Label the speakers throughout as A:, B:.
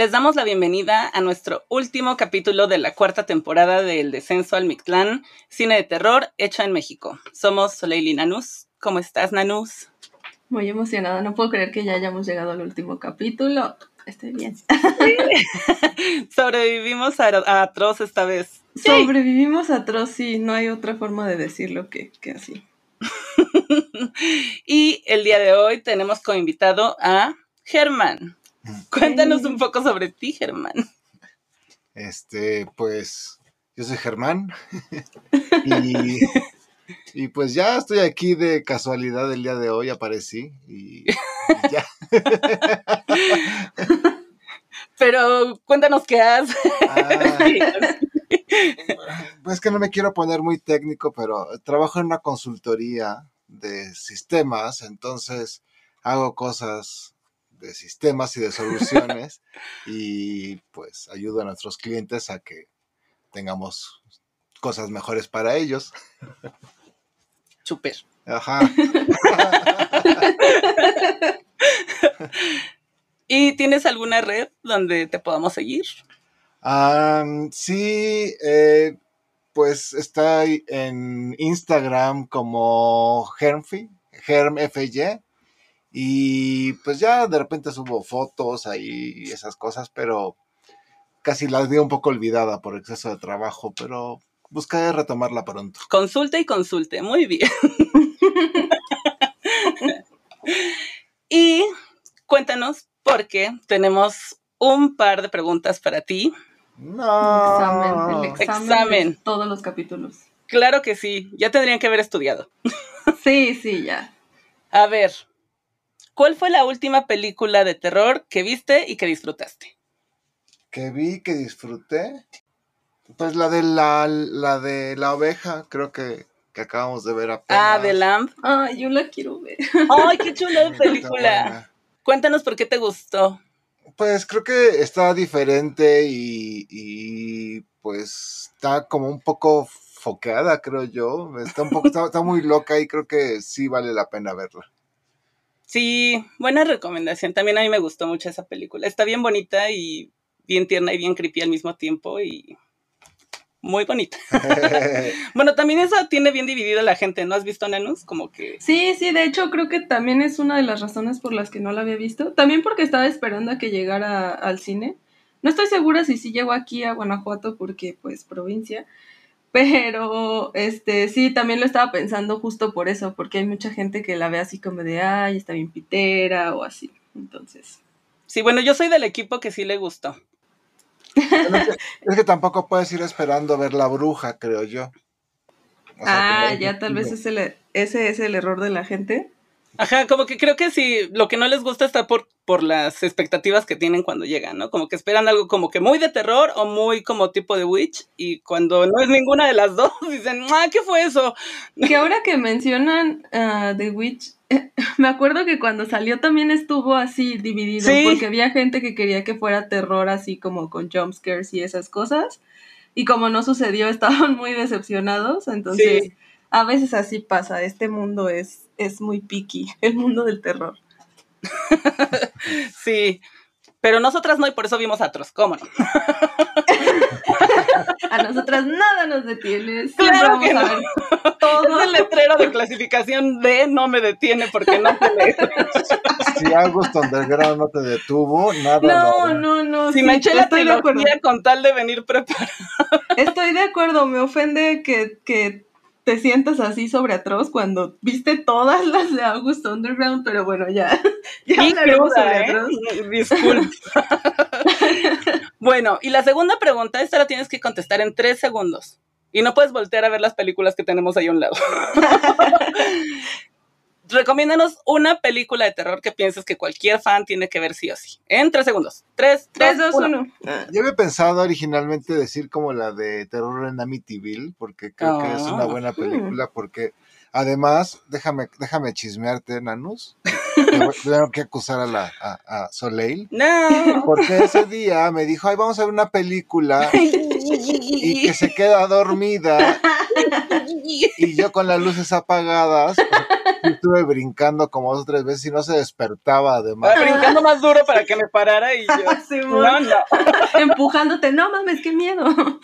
A: Les damos la bienvenida a nuestro último capítulo de la cuarta temporada del Descenso al Mictlán, cine de terror hecho en México. Somos Soleil y Nanús. ¿Cómo estás, Nanús?
B: Muy emocionada, no puedo creer que ya hayamos llegado al último capítulo. Estoy bien.
A: Sobrevivimos a, atroz esta vez.
B: Sobrevivimos a atroz, sí, no hay otra forma de decirlo que, que así.
A: y el día de hoy tenemos como invitado a Germán. Cuéntanos un poco sobre ti, Germán.
C: Este, pues, yo soy Germán. y, pues ya estoy aquí de casualidad el día de hoy, aparecí y, ya.
A: Pero cuéntanos qué haces. Ah.
C: pues que no me quiero poner muy técnico, pero trabajo en una consultoría de sistemas, entonces hago cosas de sistemas y de soluciones y pues ayudo a nuestros clientes a que tengamos cosas mejores para ellos.
A: Súper.
C: Ajá.
A: ¿Y tienes alguna red donde te podamos seguir?
C: sí, eh, pues está en Instagram como Germfi, GermFY. Y pues ya de repente subo fotos ahí y esas cosas, pero casi la di un poco olvidada por exceso de trabajo, pero buscaré retomarla pronto.
A: Consulte y consulte, muy bien. y cuéntanos, porque tenemos un par de preguntas para ti.
C: No.
B: Examen, el examen. todos los capítulos.
A: Claro que sí, ya tendrían que haber estudiado.
B: sí, sí, ya.
A: A ver, ¿Cuál fue la última película de terror que viste y que disfrutaste?
C: Que vi, que disfruté. Pues la de la, la de la oveja, creo que, acabamos de ver apenas.
A: Ah, de Lamb.
B: Ay, yo la quiero ver.
A: Ay, qué chula de película. Cuéntanos por qué te gustó.
C: Pues creo que está diferente y, y pues está como un poco foqueada, creo yo. Está un poco, está muy loca y creo que sí vale la pena verla.
A: Sí, buena recomendación. También a mí me gustó mucho esa película. Está bien bonita y bien tierna y bien creepy al mismo tiempo y muy bonita. bueno, también eso tiene bien dividido la gente, ¿no has visto Nanus? Como que...
B: Sí, sí, de hecho creo que también es una de las razones por las que no la había visto. También porque estaba esperando a que llegara al cine. No estoy segura si sí llegó aquí a Guanajuato porque pues provincia, pero, este, sí, también lo estaba pensando justo por eso, porque hay mucha gente que la ve así como de, ay, está bien pitera o así. Entonces.
A: Sí, bueno, yo soy del equipo que sí le gustó.
C: Es que, tampoco puedes ir esperando ver la bruja, creo yo.
B: ah, ya tal vez ese es el error de la gente.
A: Ajá, como que creo que sí, lo que no les gusta está por, por las expectativas que tienen cuando llegan, ¿no? Como que esperan algo como que muy de terror o muy como tipo de witch y cuando no es ninguna de las dos dicen, ah, ¿qué fue eso?
B: Que ahora que mencionan uh, The Witch, me acuerdo que cuando salió también estuvo así dividido porque había gente que quería que fuera terror así como con jumpscares y esas cosas. Y como no sucedió estaban muy decepcionados, entonces a veces así pasa, este mundo es, es muy picky, el mundo del terror.
A: sí, pero nosotras no y por eso vimos a otros, ¿cómo no?
B: a nosotras nada nos detiene.
A: Claro que no. Todo el letrero de clasificación D no me detiene porque no te lee.
C: Si Augusto Underground no te detuvo, nada.
B: No, no, no.
A: Si me eché la trilogía con tal de venir preparado.
B: Estoy de acuerdo, me ofende que, que te sientas así sobre atroz cuando viste todas las de August Underground, pero bueno, ya, Ya hablaremos sobre ¿eh?
A: Disculpa. bueno, y la segunda pregunta, esta la tienes que contestar en tres segundos. Y no puedes voltear a ver las películas que tenemos ahí a un lado. Recomiéndanos una película de terror que pienses que cualquier fan tiene que ver sí o sí. En tres segundos. Tres, tres, dos, uno.
C: Yo había pensado originalmente decir como la de Terror en Amityville, porque creo que es una ah. buena película, porque Además, déjame, déjame chismearte, Nanus. Tengo que acusar a, la, a, Soleil.
A: No.
C: Porque ese día me dijo, ay, vamos a ver una película. y que se queda dormida. y yo con las luces apagadas, estuve brincando como dos o tres veces y no se despertaba además.
A: brincando más duro para que me parara y yo. no, no.
B: Empujándote, no mames, qué miedo.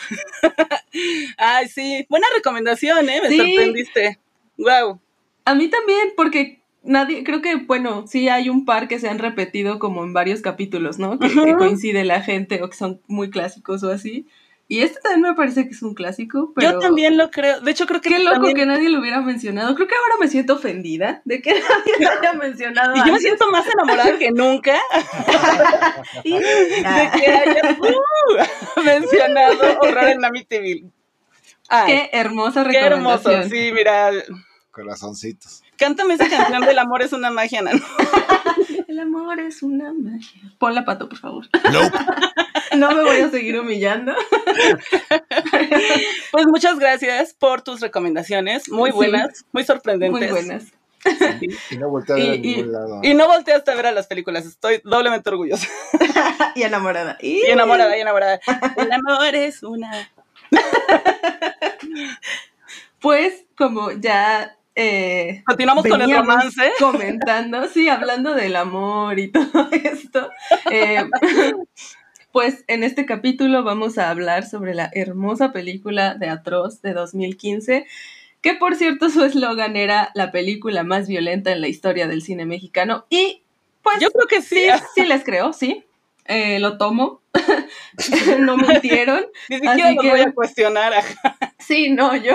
A: Ay, sí. Buena recomendación, ¿eh? Me sorprendiste. Wow.
B: A mí también, porque nadie, creo que, bueno, sí hay un par que se han repetido como en varios capítulos, ¿no? Que, coincide la gente o que son muy clásicos o así. Y este también me parece que es un clásico, pero...
A: Yo también lo creo. De hecho, creo que...
B: Qué loco que nadie lo hubiera mencionado. Creo que ahora me siento ofendida de que nadie lo haya mencionado.
A: Y yo me siento más enamorada que nunca de que haya uh, mencionado Horror en Amityville.
B: qué hermosa recomendación.
A: Qué hermoso, sí, mira,
C: Corazoncitos.
A: Cántame esa canción del amor es una magia, ¿no?
B: El amor es una magia. Ponla pato, por favor. No. no me voy a seguir humillando.
A: pues muchas gracias por tus recomendaciones. Muy buenas, muy sorprendentes.
B: Muy buenas.
C: Y no volteaste a ningún lado.
A: Y no volteaste a ver a las películas. Estoy doblemente orgullosa.
B: y enamorada.
A: Y... y enamorada, y enamorada. El amor es una.
B: pues, como ya eh,
A: Continuamos con el romance.
B: Comentando, sí, hablando del amor y todo esto. Eh, pues en este capítulo vamos a hablar sobre la hermosa película de Atroz de 2015, que por cierto su eslogan era la película más violenta en la historia del cine mexicano. Y pues
A: yo creo que sí.
B: Sí, les creo, sí. Eh, lo tomo. no mintieron.
A: Ni siquiera lo voy a cuestionar.
B: sí, no, yo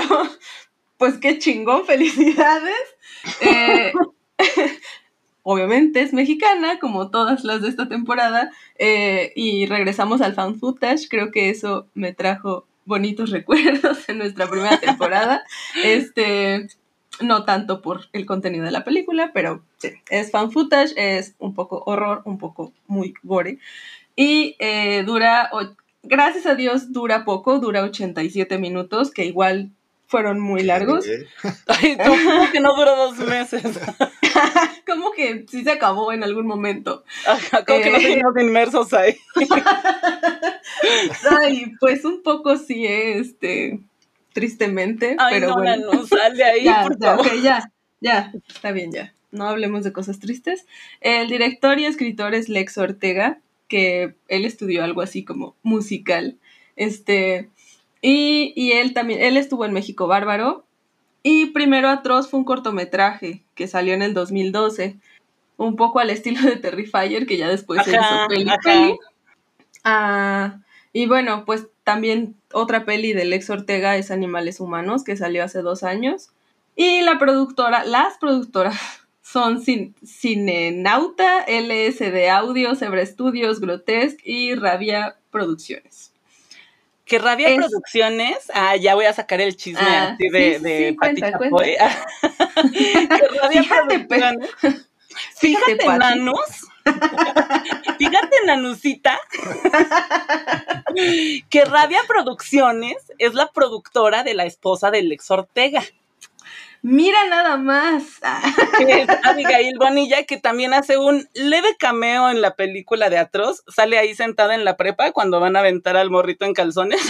B: pues qué chingón, felicidades. Eh, obviamente es mexicana, como todas las de esta temporada, eh, y regresamos al fan footage, creo que eso me trajo bonitos recuerdos en nuestra primera temporada. este, no tanto por el contenido de la película, pero sí, es fan footage, es un poco horror, un poco muy gore. Y eh, dura, gracias a Dios, dura poco, dura 87 minutos, que igual fueron muy largos.
A: Ay, ¿cómo que no duró dos meses?
B: como que sí se acabó en algún momento.
A: como que no eh, seguimos inmersos ahí.
B: Ay, pues un poco sí, este, tristemente.
A: Ay,
B: pero
A: no,
B: bueno.
A: no, sal de ahí,
B: ya, ya, ya, ya, está bien, ya. No hablemos de cosas tristes. El director y escritor es Lex Ortega, que él estudió algo así como musical. Este, y, él también, él estuvo en México Bárbaro. Y Primero Atroz fue un cortometraje que salió en el 2012, un poco al estilo de Terrifier, que ya después se hizo peli, ah, y bueno, pues también otra peli de Lex Ortega es Animales Humanos, que salió hace dos años. Y la productora, las productoras son Cinenauta, LSD Audio, Zebra Studios, Grotesque y Rabia Producciones.
A: Que Rabia Producciones, ah, ya voy a sacar el chisme ah, de, sí, de sí, cuenta, cuenta. que Rabia fíjate, Producciones. Fíjate, fíjate Nanus. fíjate, Nanusita. que Rabia Producciones es la productora de la esposa del Lex Ortega.
B: Mira nada más.
A: es Abigail Bonilla, que también hace un leve cameo en la película de Atroz. Sale ahí sentada en la prepa cuando van a aventar al morrito en calzones.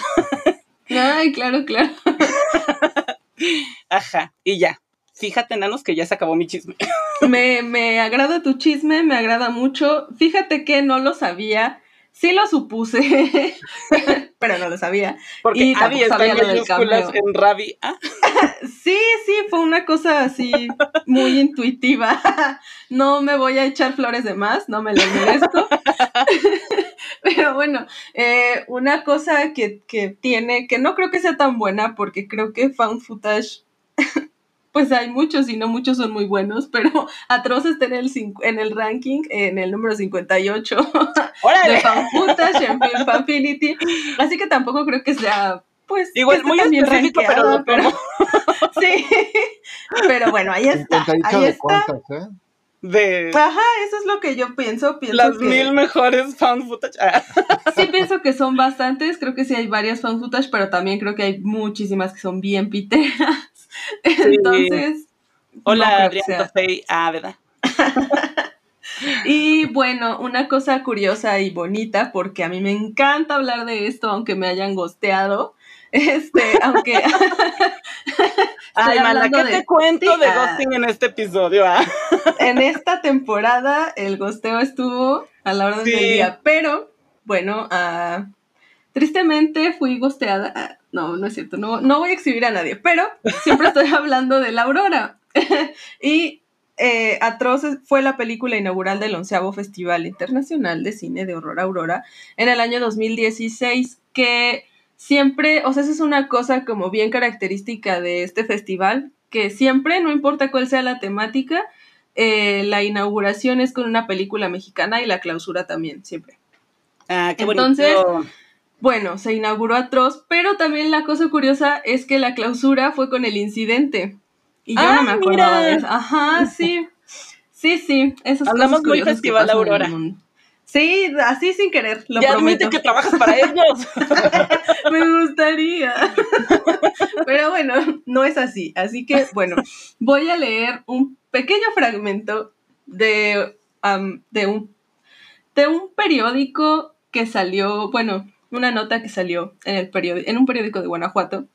B: Ay, claro, claro.
A: Ajá, y ya. Fíjate, nanos, que ya se acabó mi chisme.
B: Me, me agrada tu chisme, me agrada mucho. Fíjate que no lo sabía Sí lo supuse, pero no lo sabía.
A: Porque y Abby está en mayúsculas en Ravi. ¿ah?
B: sí, sí, fue una cosa así muy intuitiva. no me voy a echar flores de más, no me lo merezco. pero bueno, eh, una cosa que, que tiene, que no creo que sea tan buena, porque creo que Found Footage pues hay muchos y no muchos son muy buenos, pero Atroz está en el, en el ranking, en el número 58 de Fanfutas, en Fanfinity, así que tampoco creo que sea pues
A: igual muy bien específico, pero, pero...
B: sí, pero bueno, ahí está, ahí está. ¿eh?
A: De...
B: Ajá, eso es lo que yo pienso. pienso
A: Las mil mejores fan footage. Ah.
B: sí, pienso que son bastantes. Creo que sí hay varias fan footage, pero también creo que hay muchísimas que son bien piteras. Entonces.
A: Hola, Adrián Ah, ¿verdad?
B: y bueno, una cosa curiosa y bonita, porque a mí me encanta hablar de esto, aunque me hayan gosteado. Este, aunque.
A: Ay, mala, ¿qué te cuento de ghosting en este episodio? Ah?
B: en esta temporada, el gosteo estuvo a la hora del día, pero bueno, uh, tristemente fui gosteada. No, no es cierto, no, no voy a exhibir a nadie, pero siempre estoy hablando de la Aurora. y eh, Atroz fue la película inaugural del onceavo Festival Internacional de Cine de Horror Aurora en el año 2016, que siempre, o sea, esa es una cosa como bien característica de este festival, que siempre, no importa cuál sea la temática, eh, la inauguración es con una película mexicana y la clausura también, siempre.
A: Ah, qué
B: Entonces, bueno, se inauguró Atroz, pero también la cosa curiosa es que la clausura fue con el incidente. Y yo no
A: ah,
B: me acordaba de eso. Ajá, sí. Sí, sí. Esas
A: Hablamos muy Festival Aurora.
B: Sí, así sin querer, lo
A: ya admite que trabajas para ellos.
B: Me gustaría. Pero bueno, no es así. Así que, bueno, voy a leer un pequeño fragmento de, de, un, de un periódico que salió, bueno, una nota que salió en, el en un periódico de Guanajuato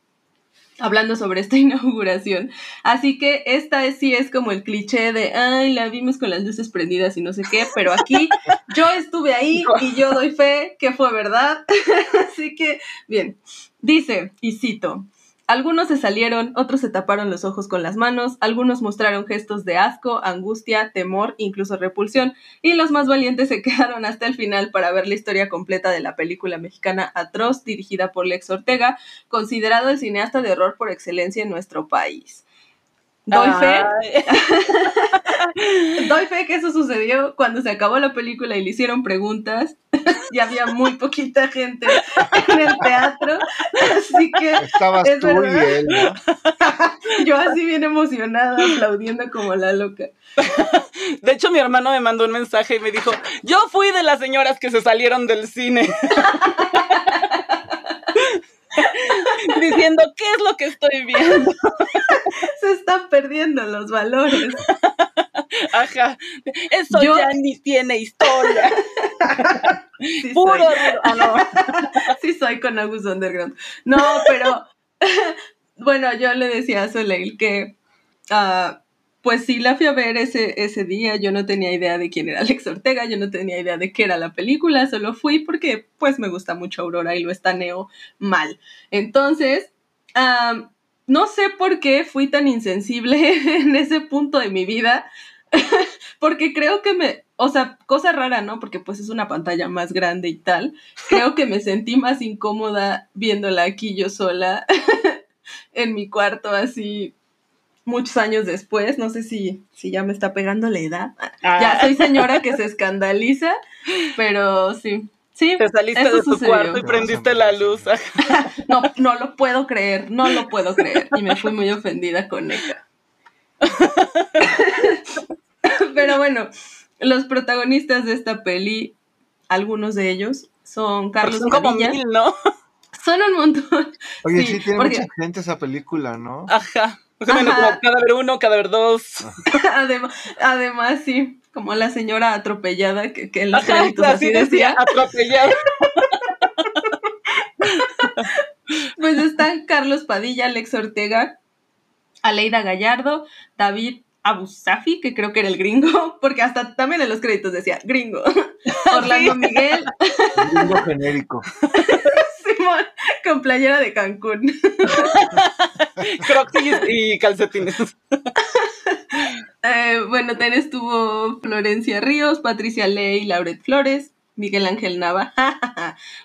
B: hablando sobre esta inauguración. Así que esta sí es como el cliché de, ay, la vimos con las luces prendidas y no sé qué, pero aquí yo estuve ahí y yo doy fe que fue verdad. Así que, bien, dice, y cito, algunos se salieron, otros se taparon los ojos con las manos, algunos mostraron gestos de asco, angustia, temor, incluso repulsión, y los más valientes se quedaron hasta el final para ver la historia completa de la película mexicana Atroz, dirigida por Lex Ortega, considerado el cineasta de horror por excelencia en nuestro país. Doy fe. Doy fe que eso sucedió cuando se acabó la película y le hicieron preguntas. y había muy poquita gente en el teatro. Así que.
C: Estabas tú y él,
B: Yo así bien emocionada, aplaudiendo como la loca.
A: De hecho, mi hermano me mandó un mensaje y me dijo: Yo fui de las señoras que se salieron del cine. diciendo qué es lo que estoy viendo.
B: Se están perdiendo los valores.
A: Ajá, eso ya ni tiene historia. Puro.
B: Ah, no. Sí soy con Agus Underground. No, pero bueno, yo le decía a Soleil que uh, pues sí la fui a ver ese, ese día, yo no tenía idea de quién era Alex Ortega, yo no tenía idea de qué era la película, solo fui porque pues me gusta mucho Aurora y lo estaneo mal. Entonces, no sé por qué fui tan insensible en ese punto de mi vida, porque creo que me, o sea, cosa rara, ¿no? Porque pues es una pantalla más grande y tal, creo que me sentí más incómoda viéndola aquí yo sola en mi cuarto así muchos años después, no sé si, si ya me está pegando la edad. Ah. Ya soy señora que se escandaliza, pero sí. Sí,
A: te saliste de tu cuarto y prendiste la luz.
B: no, no lo puedo creer, no lo puedo creer. Y me fui muy ofendida con ella. Pero bueno, los protagonistas de esta peli, algunos de ellos, son Carlos
A: son como mil, ¿no?
B: Son un montón.
C: Oye, sí, tiene mucha gente esa película, ¿no?
A: Ajá cada ver uno, cada ver dos.
B: además, además, sí, como la señora atropellada que, en los créditos así decía.
A: Atropellada.
B: pues están Carlos Padilla, Alex Ortega, Aleida Gallardo, David Abusafi, que creo que era el gringo, porque hasta también en los créditos decía gringo. Orlando Miguel.
C: Gringo genérico.
B: con playera de Cancún.
A: Crocs y, calcetines.
B: Eh, bueno, también estuvo Florencia Ríos, Patricia Ley, Lauret Flores, Miguel Ángel Nava,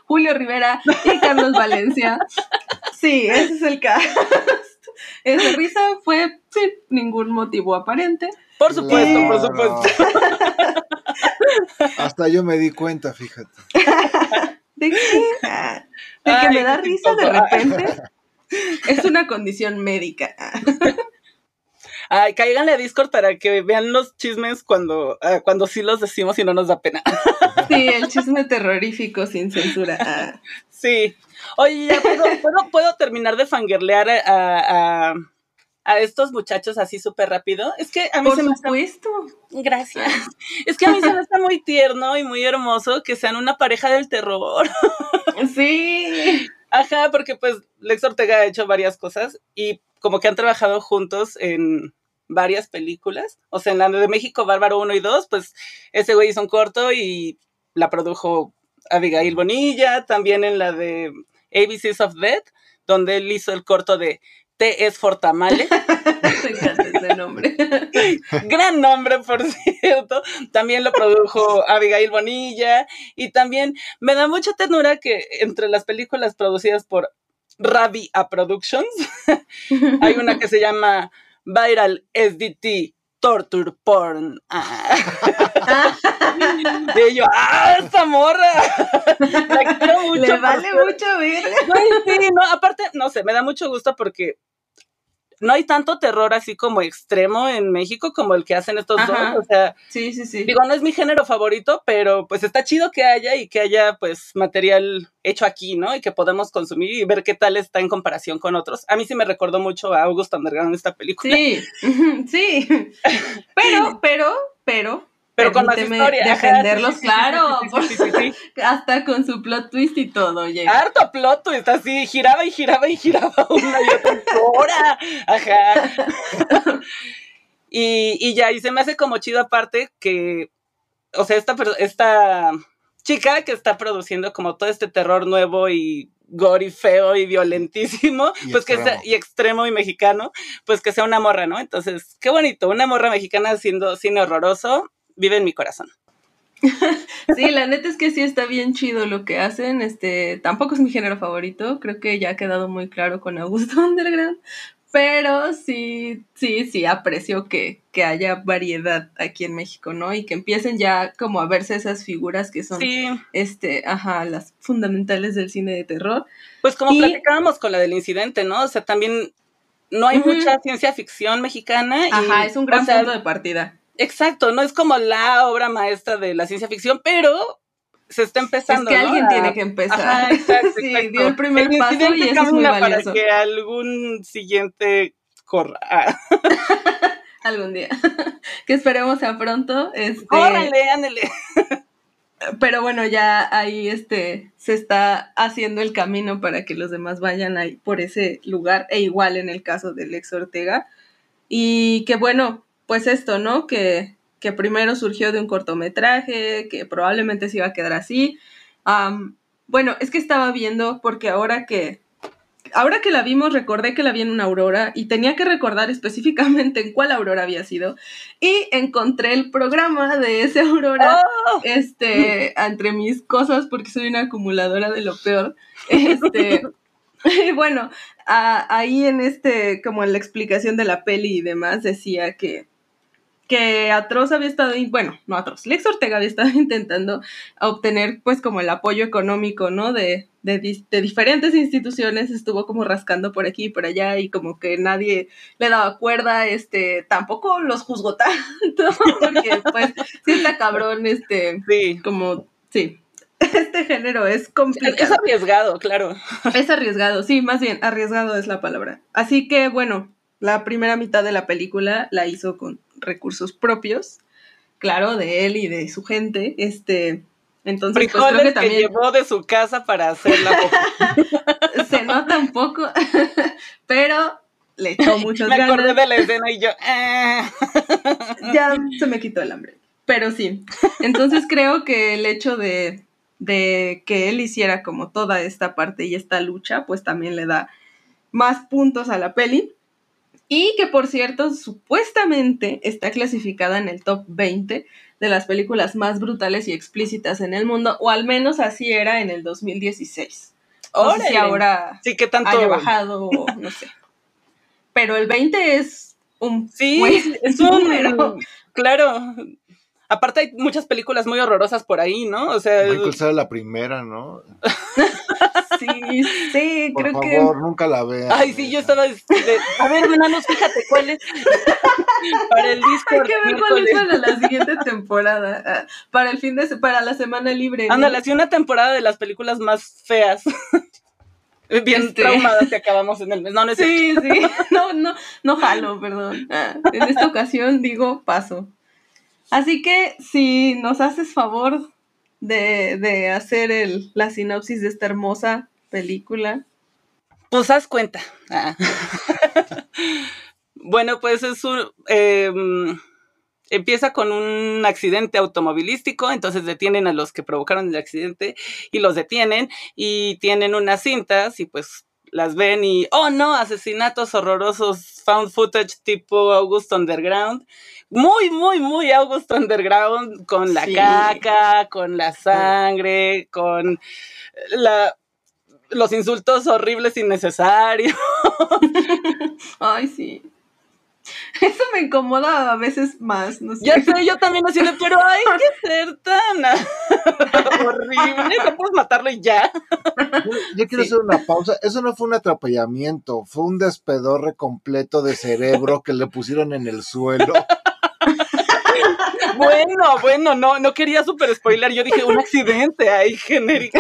B: Julio Rivera y Carlos Valencia. Sí, ese es el caso. Esa risa fue sin ningún motivo aparente.
A: Por supuesto, por supuesto.
C: Hasta yo me di cuenta, fíjate.
B: ¿De qué? De que me da risa de repente. Es una condición médica.
A: Ay, cáiganle a Discord para que vean los chismes cuando, ah, cuando sí los decimos y no nos da pena.
B: Sí, el chisme terrorífico sin censura.
A: Sí. Oye, ¿puedo, ¿puedo, terminar de fangirlear a, a, estos muchachos así súper rápido? Es que a mí
B: se me supuesto.
A: Gracias. Es que a mí se me está muy tierno y muy hermoso que sean una pareja del terror.
B: Sí.
A: Ajá, porque pues Lex Ortega ha hecho varias cosas y como que han trabajado juntos en, varias películas. O sea, en la de México Bárbaro 1 y 2, pues ese güey hizo un corto y la produjo Abigail Bonilla, también en la de ABCs of Death, donde él hizo el corto de T es Fortamale.
B: Me encanta ese nombre.
A: Gran nombre, por cierto. También lo produjo Abigail Bonilla. Y también me da mucha ternura que entre las películas producidas por Ravi A Productions, hay una que se llama Viral SDT Torture Porn. Ah. y yo, ¡ah, esta morra!
B: La quiero mucho. Le vale mucho ver.
A: sí, no, aparte, no sé, me da mucho gusto porque no hay tanto terror así como extremo en México como el que hacen estos dos. O sea,
B: sí, sí, sí.
A: Digo, no es mi género favorito, pero pues está chido que haya y que haya pues material hecho aquí, ¿no? Y que podemos consumir y ver qué tal está en comparación con otros. A mí sí me recordó mucho a August Underground esta película.
B: Sí, sí. Pero, pero, pero,
A: pero con más historia.
B: Defenderlos, claro. hasta con su plot twist y todo, oye.
A: Harto plot twist, así giraba y giraba y giraba una y otra hora. Ajá. y, y ya, y se me hace como chido aparte que, o sea, esta, esta chica que está produciendo como todo este terror nuevo y gory, feo y violentísimo, pues que sea, y extremo y mexicano, pues que sea una morra, ¿no? Entonces, qué bonito, una morra mexicana haciendo cine horroroso, vive en mi corazón.
B: sí, la neta es que sí está bien chido lo que hacen. Este, tampoco es mi género favorito, creo que ya ha quedado muy claro con Augusto Underground, pero sí, sí, sí aprecio que, que haya variedad aquí en México, ¿no? Y que empiecen ya como a verse esas figuras que son, este, ajá, las fundamentales del cine de terror.
A: Pues como platicábamos con la del incidente, ¿no? O sea, también no hay mucha ciencia ficción mexicana.
B: Ajá, es un gran punto de partida
A: Exacto, no es como la obra maestra de la ciencia ficción, pero se está empezando.
B: Es que alguien tiene que empezar. exacto, sí, dio el primer paso y eso es muy valioso.
A: Para que algún siguiente corra.
B: algún día. que esperemos sea pronto. Este...
A: Órale, ándale.
B: Pero bueno, ya ahí este se está haciendo el camino para que los demás vayan ahí por ese lugar, e igual en el caso del ex Ortega. Y que bueno, pues esto, ¿no? Que, que primero surgió de un cortometraje, que probablemente se iba a quedar así. bueno, es que estaba viendo, porque ahora que, ahora que la vimos, recordé que la vi en una aurora y tenía que recordar específicamente en cuál aurora había sido. Y encontré el programa de esa aurora, ¡Oh! este, entre mis cosas, porque soy una acumuladora de lo peor. Este, y bueno, ahí en este, como en la explicación de la peli y demás, decía que que Atroz había estado, bueno, no Atroz, Lex Ortega había estado intentando obtener pues como el apoyo económico, ¿no? De, de, de, diferentes instituciones, estuvo como rascando por aquí y por allá y como que nadie le daba cuerda, este, tampoco los juzgó tanto, porque pues sí está cabrón, este,
A: sí.
B: como, sí, este género es complicado.
A: Es arriesgado, claro.
B: Es arriesgado, sí, más bien, arriesgado es la palabra. Así que, bueno, la primera mitad de la película la hizo con recursos propios, claro, de él y de su gente. Este, entonces,
A: pues creo que también. llevó de su casa para hacerla.
B: Se nota un poco, pero le echó muchas
A: me
B: ganas.
A: Me acordé de la escena y yo. Ah".
B: ya se me quitó el hambre. Pero sí. Entonces creo que el hecho de, de que él hiciera como toda esta parte y esta lucha, pues también le da más puntos a la peli. Y que por cierto, supuestamente está clasificada en el top 20 de las películas más brutales y explícitas en el mundo, o al menos así era en el 2016. No sé si ahora
A: sí, que tanto...
B: haya bajado, no sé. Pero el 20 es un
A: Sí, es un claro. Aparte hay muchas películas muy horrorosas por ahí, ¿no? O sea,
C: Michael la primera, ¿no?
B: Sí, sí,
C: Por
B: creo
C: favor, nunca la vean.
A: Ay, sí, yo estaba. de- a ver, hermanos, fíjate cuál es. Para el
B: que. Hay que ver cuál es para la siguiente temporada. ah, Para el fin de para la semana libre. ¿no?
A: Ándale, así una temporada de las películas más feas. Bien
B: Este.
A: traumadas que acabamos en el mes. No, no es cierto.
B: Sí, sí. No, no, no jalo, perdón. Ah, En esta ocasión digo paso. Así que si nos haces favor de, de hacer el, la sinopsis de esta hermosa película.
A: Pues haz cuenta. Ah. bueno, pues es un. em, empieza con un accidente automovilístico, entonces detienen a los que provocaron el accidente y los detienen y tienen unas cintas y pues las ven y, oh no, asesinatos horrorosos, found footage tipo August Underground. Muy, muy, muy August Underground, con la
B: Sí.
A: caca, con la sangre, con la, los insultos horribles innecesarios.
B: Ay, sí. Eso me incomoda a veces más, no sé.
A: Ya sé, yo también así de, pero hay que ser tan horrible, no puedes matarlo y ya.
C: Yo, yo quiero
B: Sí.
C: hacer una pausa. Eso no fue un atropellamiento, fue un despedorre completo de cerebro que le pusieron en el suelo.
A: Bueno, bueno, no, no quería super spoiler, yo dije un accidente ahí genérico.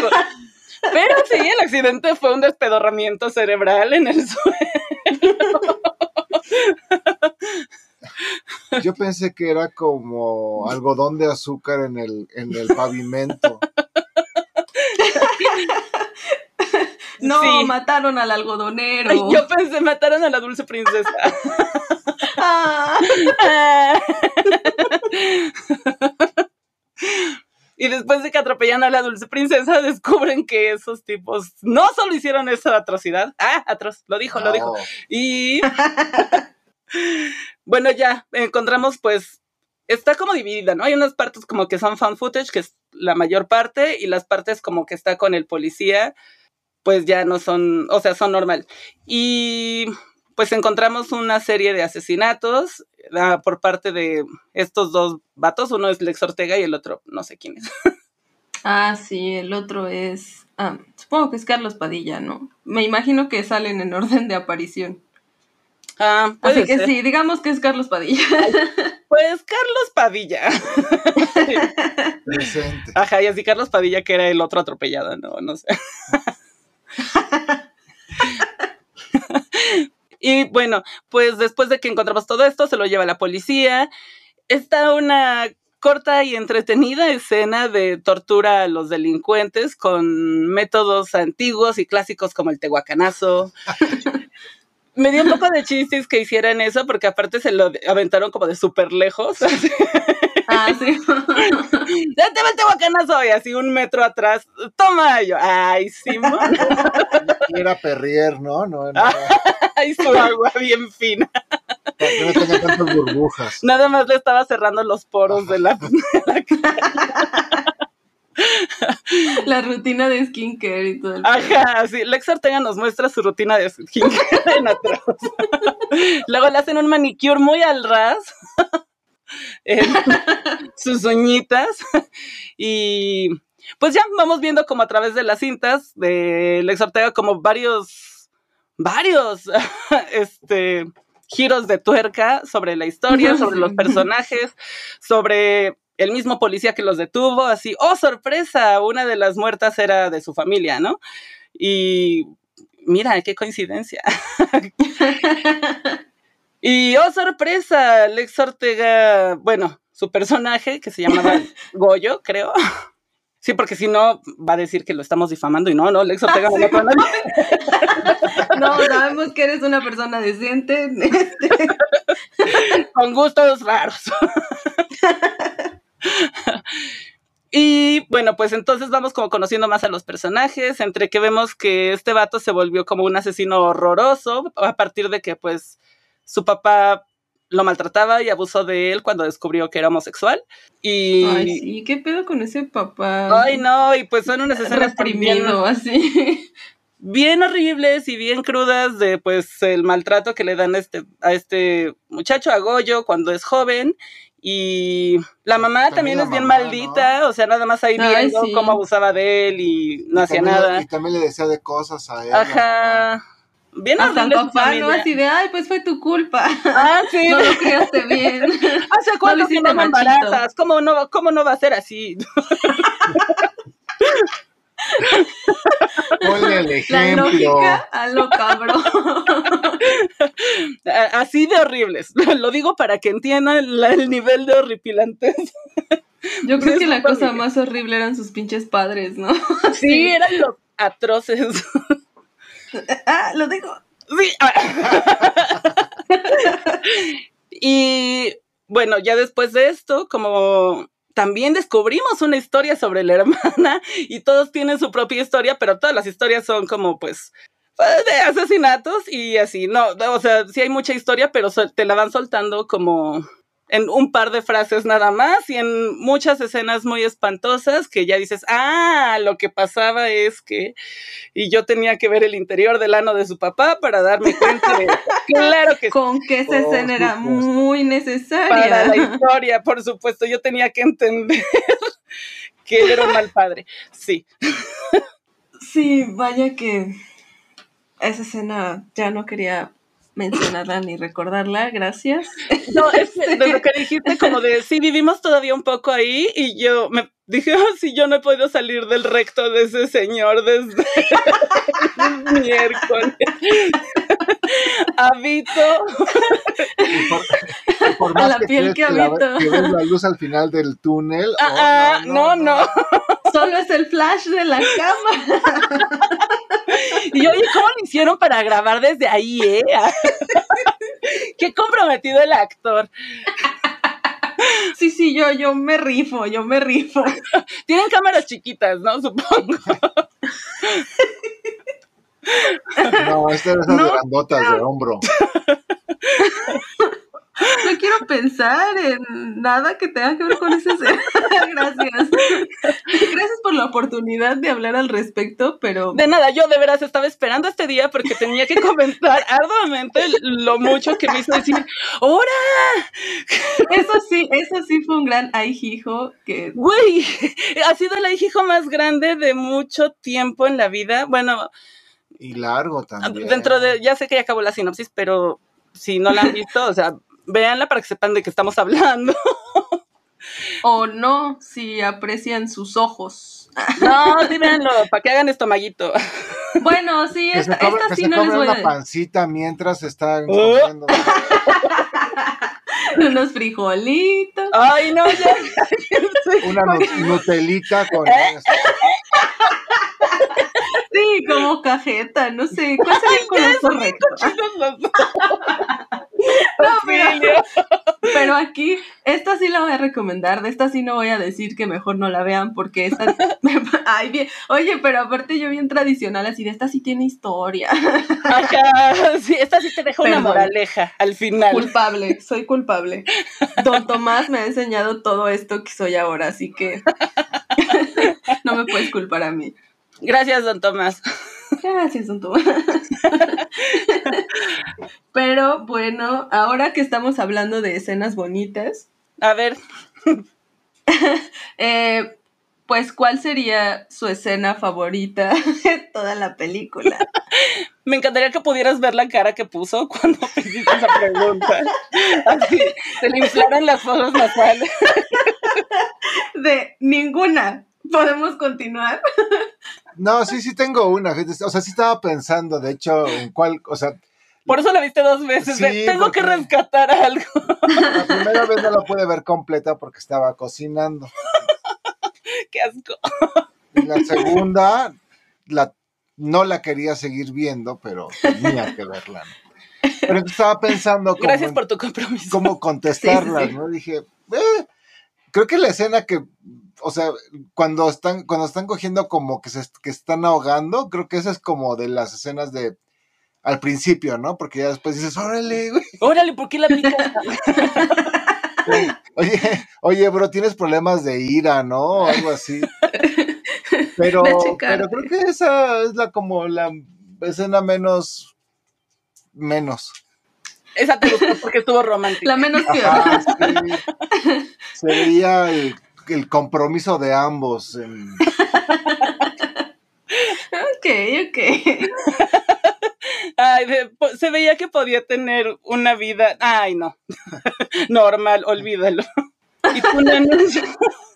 A: Pero sí, el accidente fue un despedorramiento cerebral en el suelo.
C: Yo pensé que era como algodón de azúcar en el, en el pavimento.
B: No,
A: Sí.
B: mataron al algodonero.
A: Ay, Yo pensé, mataron a la dulce princesa.
B: Ah.
A: Y después de que atropellan a la dulce princesa, descubren que esos tipos no solo hicieron esa atrocidad, ah, atroz, lo dijo, lo dijo. Y bueno, ya encontramos pues, está como dividida, ¿no? Hay unas partes como que son fan footage, que es la mayor parte, y las partes como que está con el policía, pues ya no son, o sea, son normal. Y pues encontramos una serie de asesinatos ah, por parte de estos dos vatos, uno es Lex Ortega y el otro no sé quién es.
B: Ah, sí, el otro es. ah, supongo que es Carlos Padilla, ¿no? Me imagino que salen en orden de aparición.
A: Ah, puede
B: Así que
A: ser.
B: sí, digamos que es Carlos Padilla.
A: Pues Carlos Padilla.
C: Presente.
A: Ajá, y así Carlos Padilla que era el otro atropellado, no, no sé. Y bueno, pues después de que encontramos todo esto, se lo lleva la policía. Está una corta y entretenida escena de tortura a los delincuentes con métodos antiguos y clásicos como el tehuacanazo. Me dio un poco de chistes que hicieran eso, porque aparte se lo aventaron como de súper lejos.
B: ah, sí.
A: ya te va el tehuacanazo y así un metro atrás. Toma, Y yo, ay, Simón.
C: Era Perrier, ¿no? No, no,
A: Ay, su agua bien fina.
C: no tenga tantas burbujas.
A: Nada más le estaba cerrando los poros de la.
B: La rutina de skincare y todo el
A: Ajá, sí. Lex Ortega nos muestra su rutina de skincare en atrás. Luego le hacen un manicure muy al ras. sus uñitas. Y pues ya vamos viendo como a través de las cintas de Lex Ortega como varios, varios, este, giros de tuerca sobre la historia, sobre los personajes, sobre el mismo policía que los detuvo, así, oh, sorpresa, una de las muertas era de su familia, ¿no? Y mira, qué coincidencia. y, oh, sorpresa, Lex Ortega, bueno, su personaje, que se llamaba Goyo, creo. Sí, porque si no, va a decir que lo estamos difamando y no, no, Lex Ortega no mató a nadie.
B: No, sabemos que eres una persona decente. este,
A: con gustos raros. y bueno, pues entonces vamos como conociendo más a los personajes, entre que vemos que este vato se volvió como un asesino horroroso a partir de que pues su papá lo maltrataba y abusó de él cuando descubrió que era homosexual. Y
B: Ay, sí, ¿qué pedo con ese papá?
A: Ay, no, y pues son unas escenas también
B: así.
A: bien horribles y bien crudas de pues el maltrato que le dan a este, a este muchacho, a Goyo, cuando es joven. Y la mamá también, es bien maldita, o sea, nada más ahí viendo cómo abusaba de él y no hacía nada.
C: Y también le decía de cosas a él.
A: Ajá. Bien
B: Hasta el papá, ¿no? Así de, ay, pues fue tu culpa.
A: Ah, sí.
B: no lo criaste bien.
A: ¿Hace cuánto que no me embarazas? ¿Cómo no, ¿Cómo no va a ser así?
C: Ponle el ejemplo.
B: La lógica a lo cabrón.
A: Así de horribles. Lo digo para que entiendan el nivel de horripilantes.
B: Yo creo que la cosa más horrible eran sus pinches padres, ¿no?
A: Sí, eran los atroces.
B: Ah, lo digo.
A: Sí. y bueno, ya después de esto, como también descubrimos una historia sobre la hermana y todos tienen su propia historia, pero todas las historias son como pues de asesinatos y así, no, o sea, sí hay mucha historia, pero te la van soltando como en un par de frases nada más y en muchas escenas muy espantosas que ya dices, ah, lo que pasaba es que, y yo tenía que ver el interior del ano de su papá para darme cuenta de, claro que
B: Con que esa escena era muy necesaria.
A: Para la historia, por supuesto, yo tenía que entender que él era un mal padre, sí.
B: Sí, vaya que esa escena ya no quería mencionarla ni recordarla, gracias.
A: No, es de lo que dijiste, como de, sí, vivimos todavía un poco ahí, y yo me dije, oh, sí, yo no he podido salir del recto de ese señor desde el miércoles. habito.
B: a la piel que, habito.
C: La, que ves la luz al final del túnel.
A: Ah, ah no, no,
B: Solo es el flash de la cámara.
A: y oye, ¿cómo lo hicieron para grabar desde ahí, eh? Qué comprometido el actor.
B: Sí, sí, yo, yo me rifo, yo me rifo.
A: Tienen cámaras chiquitas, ¿no? Supongo.
C: No, estas son no, grandotas de hombro.
B: No quiero pensar en nada que tenga que ver con ese ser. Gracias. Gracias por la oportunidad de hablar al respecto, pero.
A: De nada, yo de veras estaba esperando este día porque tenía que comentar arduamente lo mucho que me hizo decir, ¡Hora!
B: Eso sí, eso sí fue un gran aijijo que.
A: Güey, ha sido el aijijo más grande de mucho tiempo en la vida. Bueno.
C: Y largo también.
A: Dentro de, ya sé que ya acabó la sinopsis, pero si no la han visto, o sea, véanla para que sepan de qué estamos hablando.
B: o no, si aprecian sus ojos.
A: No, sí véanlo, para que hagan estomaguito.
B: Bueno, sí, esta, esta sí no les voy
C: una pancita mientras están oh. comiendo.
B: Unos frijolitos.
A: Ay, no, ya.
C: Una nutelita con...
B: Sí, como cajeta, no sé, ¿cuál sería el color correcto? No, pero, pero, aquí, esta sí la voy a recomendar, de esta sí no voy a decir que mejor no la vean porque esta, ay, bien, oye, pero aparte yo bien tradicional, así de esta sí tiene historia.
A: Ajá, sí, esta sí te deja una moraleja al final.
B: Culpable, soy culpable. Don Tomás me ha enseñado todo esto que soy ahora, así que no me puedes culpar a mí.
A: Gracias, don Tomás.
B: Gracias, don Tomás. Pero bueno, ahora que estamos hablando de escenas bonitas.
A: A ver.
B: eh, pues, ¿cuál sería su escena favorita de toda la película?
A: Me encantaría que pudieras ver la cara que puso cuando me hiciste esa pregunta. Así, se le inflaron las fosas nasales.
B: De ninguna. ¿Podemos continuar?
C: No, sí, sí tengo una. O sea, sí estaba pensando, de hecho, en cuál, o sea...
A: Por eso la viste dos veces. tengo que rescatar algo.
C: La primera vez no la pude ver completa porque estaba cocinando.
A: Qué asco.
C: Y la segunda, la, no la quería seguir viendo, pero tenía que verla. Pero estaba pensando
A: cómo, Gracias por tu compromiso.
C: Cómo contestarlas, ¿no? Dije, eh, creo que la escena que o sea, cuando están, cuando están cogiendo como que se que están ahogando, creo que esa es como de las escenas de al principio, ¿no? Porque ya después dices, órale, güey.
A: Órale, ¿por qué la pica?
C: oye, oye, bro, tienes problemas de ira, ¿no? O algo así. Pero, pero creo que esa es la como la escena menos menos.
A: Esa te gustó porque estuvo romántica.
B: La menos que
C: Se veía el, el, compromiso de ambos. En...
B: ok, ok.
A: Ay, se veía que podía tener una vida. Ay, no. Normal, olvídalo. ¿Y tú,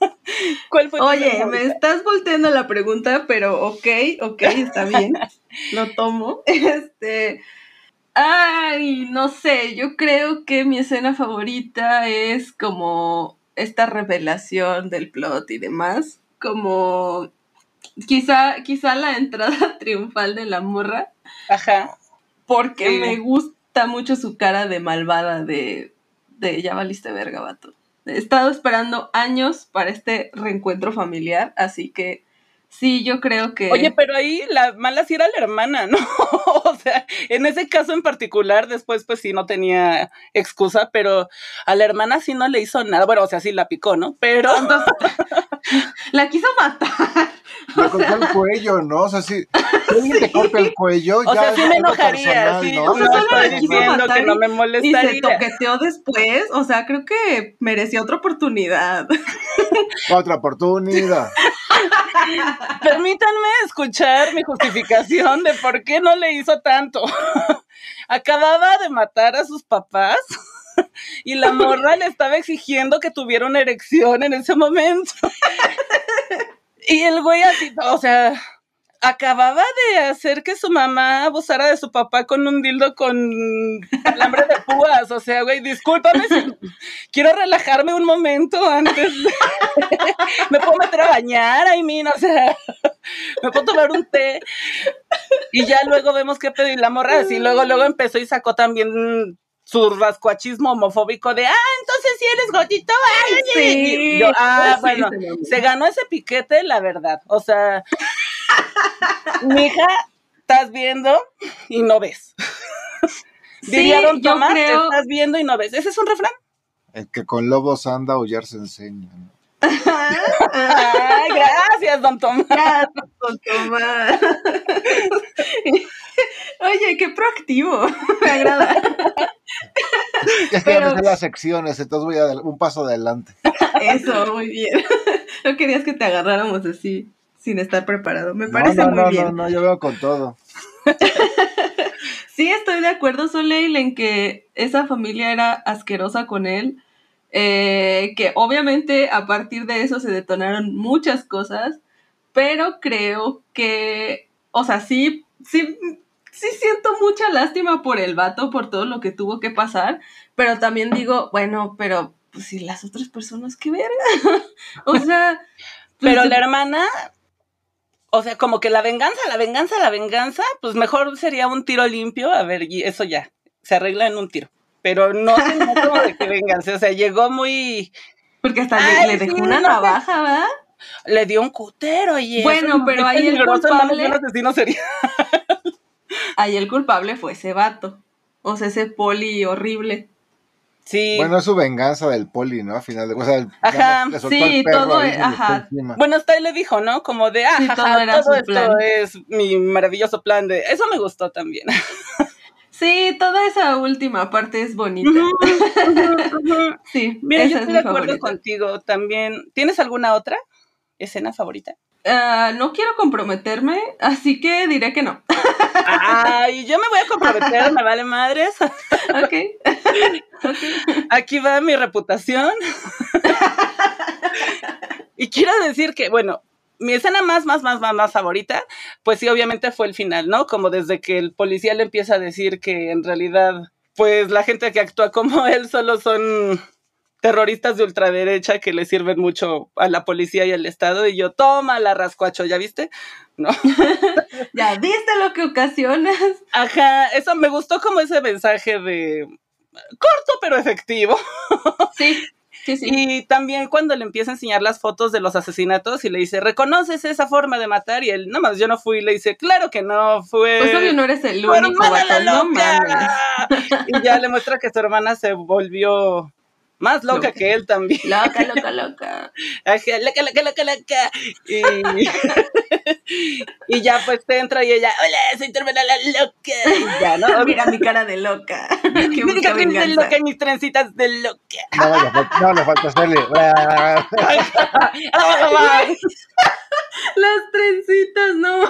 B: ¿Cuál fue Oye, me estás volteando la pregunta, pero ok, ok, está bien. Lo tomo. Este. Ay, no sé, yo creo que mi escena favorita es como esta revelación del plot y demás. Como quizá, quizá la entrada triunfal de la morra.
A: Ajá.
B: Porque me gusta mucho su cara de malvada de, de ya valiste verga, vato. He estado esperando años para este reencuentro familiar, así que sí, yo creo que...
A: Oye, pero ahí la mala sí era la hermana, ¿no? o sea, en ese caso en particular, después pues sí no tenía excusa, pero a la hermana sí no le hizo nada. Bueno, o sea, sí la picó, ¿no? Pero...
B: la quiso matar.
C: Le cortó el cuello, ¿no? O sea, si, si alguien te corta el cuello,
A: o
C: ya
A: sea, sí me enojaría, sí, ¿no? no estoy diciendo que no me molestaría.
B: Y se toqueteó después, o sea, creo que merecía otra oportunidad.
C: Otra oportunidad.
A: Permítanme escuchar mi justificación de por qué no le hizo tanto. Acababa de matar a sus papás y la morra le estaba exigiendo que tuviera una erección en ese momento. Y el güey así, o sea, acababa de hacer que su mamá abusara de su papá con un dildo con alambre de púas. O sea, güey, discúlpame quiero relajarme un momento antes. me puedo meter a bañar, I mean, o sea, me puedo tomar un té. Y ya luego vemos que pedir la morra. Así luego, luego empezó y sacó también su rascuachismo homofóbico de, ah, entonces si eres gotito, ay, sí. ah, bueno, se ganó ese piquete, la verdad. O sea, mija, estás viendo y no ves. Sí, Tomás, creo... estás viendo y no ves. ¿Ese es un refrán?
C: El que con lobos anda, aullar se enseña.
A: Ay, gracias, don Tomás.
B: Gracias, don Tomás. Oye, qué proactivo. Me agrada.
C: Es que Pero... las secciones, entonces voy a un paso adelante.
B: Eso, muy bien. No querías que te agarráramos así, sin estar preparado. Me parece
C: no,
B: muy
C: no,
B: bien.
C: No, no, yo veo con todo.
B: sí, estoy de acuerdo, Soleil, en que esa familia era asquerosa con él. Eh, que obviamente a partir de eso se detonaron muchas cosas, pero creo que, o sea, sí, sí sí siento mucha lástima por el vato, por todo lo que tuvo que pasar, pero también digo, bueno, pero pues si las otras personas, qué verga. o sea...
A: Pues, pero la hermana, o sea, como que la venganza, la venganza, la venganza, pues mejor sería un tiro limpio, a ver, y eso ya, se arregla en un tiro. Pero no tenía como de que venganza, o sea, llegó muy...
B: Porque hasta le, dejó una navaja, ¿verdad?
A: Le dio un cutero y
B: Bueno, pero ahí el culpable...
A: Asesino sería
B: ahí el culpable fue ese vato. O sea, ese poli horrible.
A: Sí.
C: Bueno, es su venganza del poli, ¿no? A final de. Sea,
A: ajá,
B: sí, todo. Ajá.
A: Bueno, hasta él le dijo, ¿no? Como de, ah, todo, esto es mi maravilloso plan de. Eso me gustó también.
B: Sí, toda esa última parte es bonita. sí,
A: Mira, yo estoy de acuerdo contigo también. ¿Tienes alguna otra escena favorita?
B: Ah, no quiero comprometerme, así que diré que no.
A: Ay, yo me voy a comprometer, me vale madres.
B: Ok.
A: Aquí va mi reputación. y quiero decir que, bueno, mi escena más, más, más, más, más favorita, pues sí, obviamente fue el final, ¿no? Como desde que el policía le empieza a decir que en realidad, pues la gente que actúa como él solo son terroristas de ultraderecha que le sirven mucho a la policía y al Estado. Y yo, toma la rascuacho, ¿ya viste? No.
B: ya viste lo que ocasionas.
A: Ajá, eso me gustó como ese mensaje de corto pero efectivo.
B: sí. Sí, sí.
A: Y también cuando le empieza a enseñar las fotos de los asesinatos y le dice, ¿reconoces esa forma de matar? Y él, no más, yo no fui. Y le dice, claro que no, fue.
B: Pues obvio no eres el único, vato, no mames.
A: Y ya le muestra que su hermana se volvió más loca, que él también.
B: Loca, loca, loca.
A: loca, loca, loca, loca. Y, y ya pues te entra y ella, hola, soy tu hermana la loca. Y ya, ¿no?
B: Mira mi cara de loca.
A: Que busca de loca y mis trencitas de loca.
C: No, no, no le falta hacerle.
B: Las trencitas, no.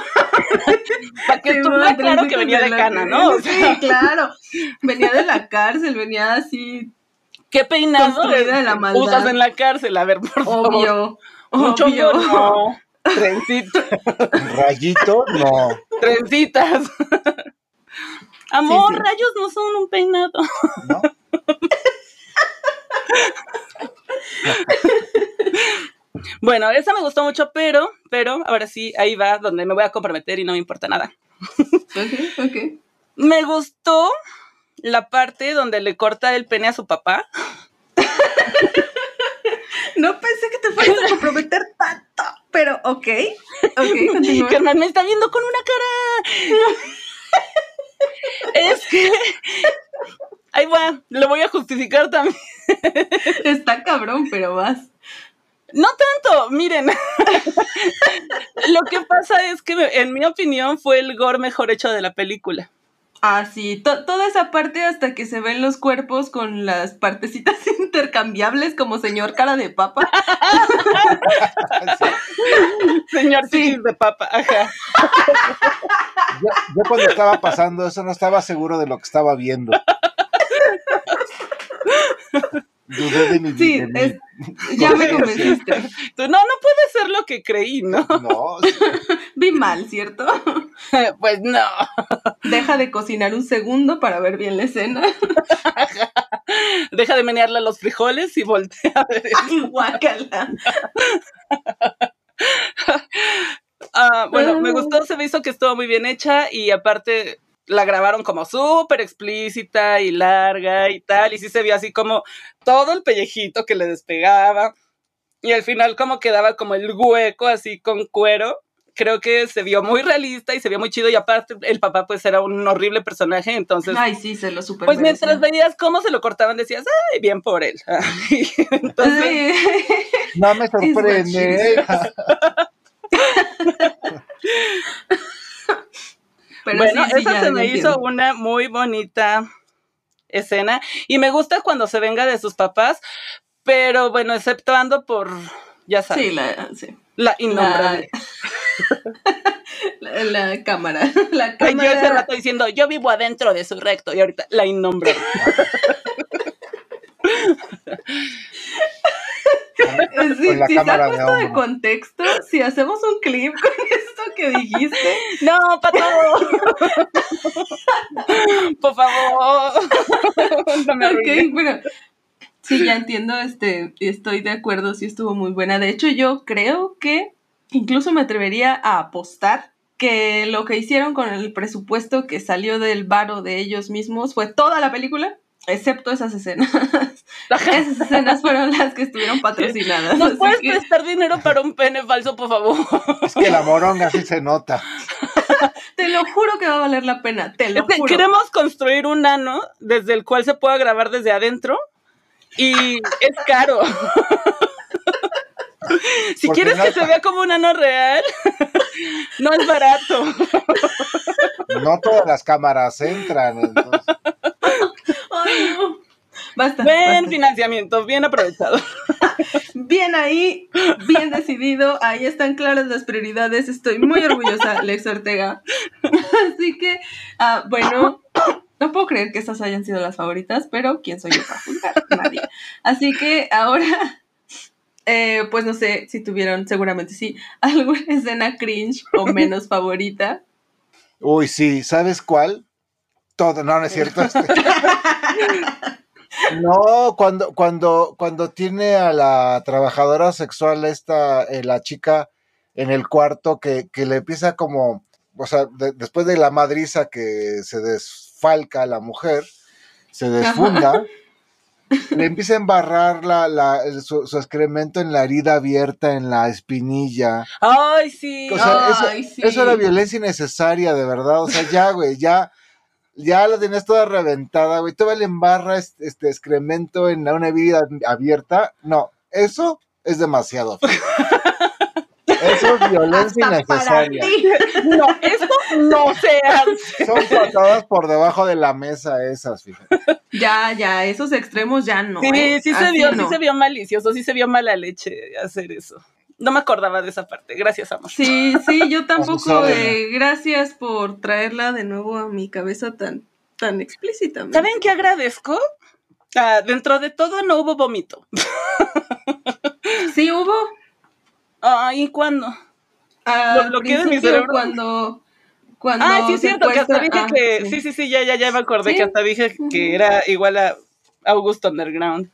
A: Para que tú claro que venía de cana, ¿no?
B: sí, claro. Venía de la cárcel, venía así
A: ¿Qué peinado
B: la maldad.
A: usas en la cárcel? A ver, por favor.
B: Obvio.
A: Mucho
B: obvio.
A: no. Trencitas.
C: Rayito, no.
A: Trencitas. Amor, rayos no son un peinado. ¿No? bueno, esa me gustó mucho, pero, pero, ahora sí, ahí va donde me voy a comprometer y no me importa nada.
B: ok, ok.
A: Me gustó la parte donde le corta el pene a su papá.
B: No pensé que te fueras a comprometer tanto, pero ok. Ok, continúa.
A: Carnal me está viendo con una cara. es que. Ahí va, lo voy a justificar también.
B: Está cabrón, pero vas.
A: No tanto, miren. lo que pasa es que, en mi opinión, fue el gore mejor hecho de la película.
B: Ah, sí, toda esa parte hasta que se ven los cuerpos con las partecitas intercambiables como señor cara de papa.
A: señor sí. de papa, ajá.
C: Yo, cuando estaba pasando eso no estaba seguro de lo que estaba viendo. Dudé de mi
B: Sí, ya me convenciste.
A: no, no puede ser lo que creí, ¿no?
C: No.
B: Vi mal, ¿cierto?
A: pues no.
B: Deja de cocinar un segundo para ver bien la escena.
A: Deja de menearle los frijoles y voltea a ver.
B: Guácala.
A: Ah, bueno, me gustó, se me hizo que estuvo muy bien hecha y aparte la grabaron como súper explícita y larga y tal, y sí se vio así como todo el pellejito que le despegaba, y al final como quedaba como el hueco así con cuero. Creo que se vio muy realista y se vio muy chido y aparte el papá pues era un horrible personaje, entonces...
B: Ay, sí, se lo super
A: Pues mientras veías cómo se lo cortaban decías, ay, bien por él. entonces...
C: No me sorprende.
A: bueno, esa se me hizo una muy bonita escena y me gusta cuando se venga de sus papás, pero bueno, exceptuando por, ya sabes.
B: Sí, la, sí.
A: la innombrable.
B: La, la, cámara. La cámara.
A: yo ese rato diciendo, yo vivo adentro de su recto y ahorita la innombrable.
B: Sí, si sacas de, de contexto, si hacemos un clip con esto que dijiste.
A: No, pato. Por favor.
B: No me ok, bueno. Sí, ya entiendo, este, estoy de acuerdo, sí estuvo muy buena. De hecho, yo creo que incluso me atrevería a apostar que lo que hicieron con el presupuesto que salió del varo de ellos mismos fue toda la película Excepto esas escenas. esas escenas fueron las que estuvieron patrocinadas.
A: No puedes prestar dinero para un pene falso, por favor.
C: Es que la moronga sí se nota.
B: te lo juro que va a valer la pena, te lo juro.
A: Queremos construir un nano desde el cual se pueda grabar desde adentro y es caro. si quieres que se vea como un nano real, no es barato.
C: No todas las cámaras entran, entonces.
B: Basta.
A: Buen financiamiento, bien aprovechado.
B: bien ahí, bien decidido. Ahí están claras las prioridades. Estoy muy orgullosa, Alex Ortega. Así que, ah, bueno, no puedo creer que estas hayan sido las favoritas, pero ¿quién soy yo para juzgar? Nadie. Así que ahora, eh, pues no sé si tuvieron, seguramente sí, alguna escena cringe o menos favorita.
C: Uy, sí, ¿sabes cuál? Todo, no, no es cierto. No, cuando, cuando, cuando tiene a la trabajadora sexual, esta, eh, la chica en el cuarto, que, que le empieza como, o sea, después de la madriza que se desfalca a la mujer, se desfunda, le empieza a embarrar la, la, su, excremento en la herida abierta, en la espinilla.
A: Ay, sí.
C: O sea, eso, eso era violencia innecesaria, de verdad. O sea, ya, güey, ya ya la tenías toda reventada, güey. Todavía le embarra este, este excremento en una vida abierta. No, eso es demasiado. Eso es violencia innecesaria.
A: No, eso no se hace.
C: Son patadas por debajo de la mesa esas, fíjate.
B: Ya, ya, esos extremos ya no.
A: Sí,
B: ¿eh?
A: sí se vio,
B: no.
A: sí se vio malicioso, sí se vio mala leche hacer eso. No me acordaba de esa parte. Gracias, amor.
B: Sí, sí, yo tampoco. eh, gracias por traerla de nuevo a mi cabeza tan, tan explícitamente.
A: ¿Saben qué agradezco? Ah, dentro de todo no hubo vómito.
B: Sí hubo.
A: Ay, ¿cuándo? Lo- lo que de mi cerebro.
B: cuando. cuando
A: Ah, sí, es cierto, que hasta dije
B: ah,
A: que. Sí, sí, sí, ya, ya, ya me acordé
B: Sí.
A: que hasta dije que era igual a August Underground.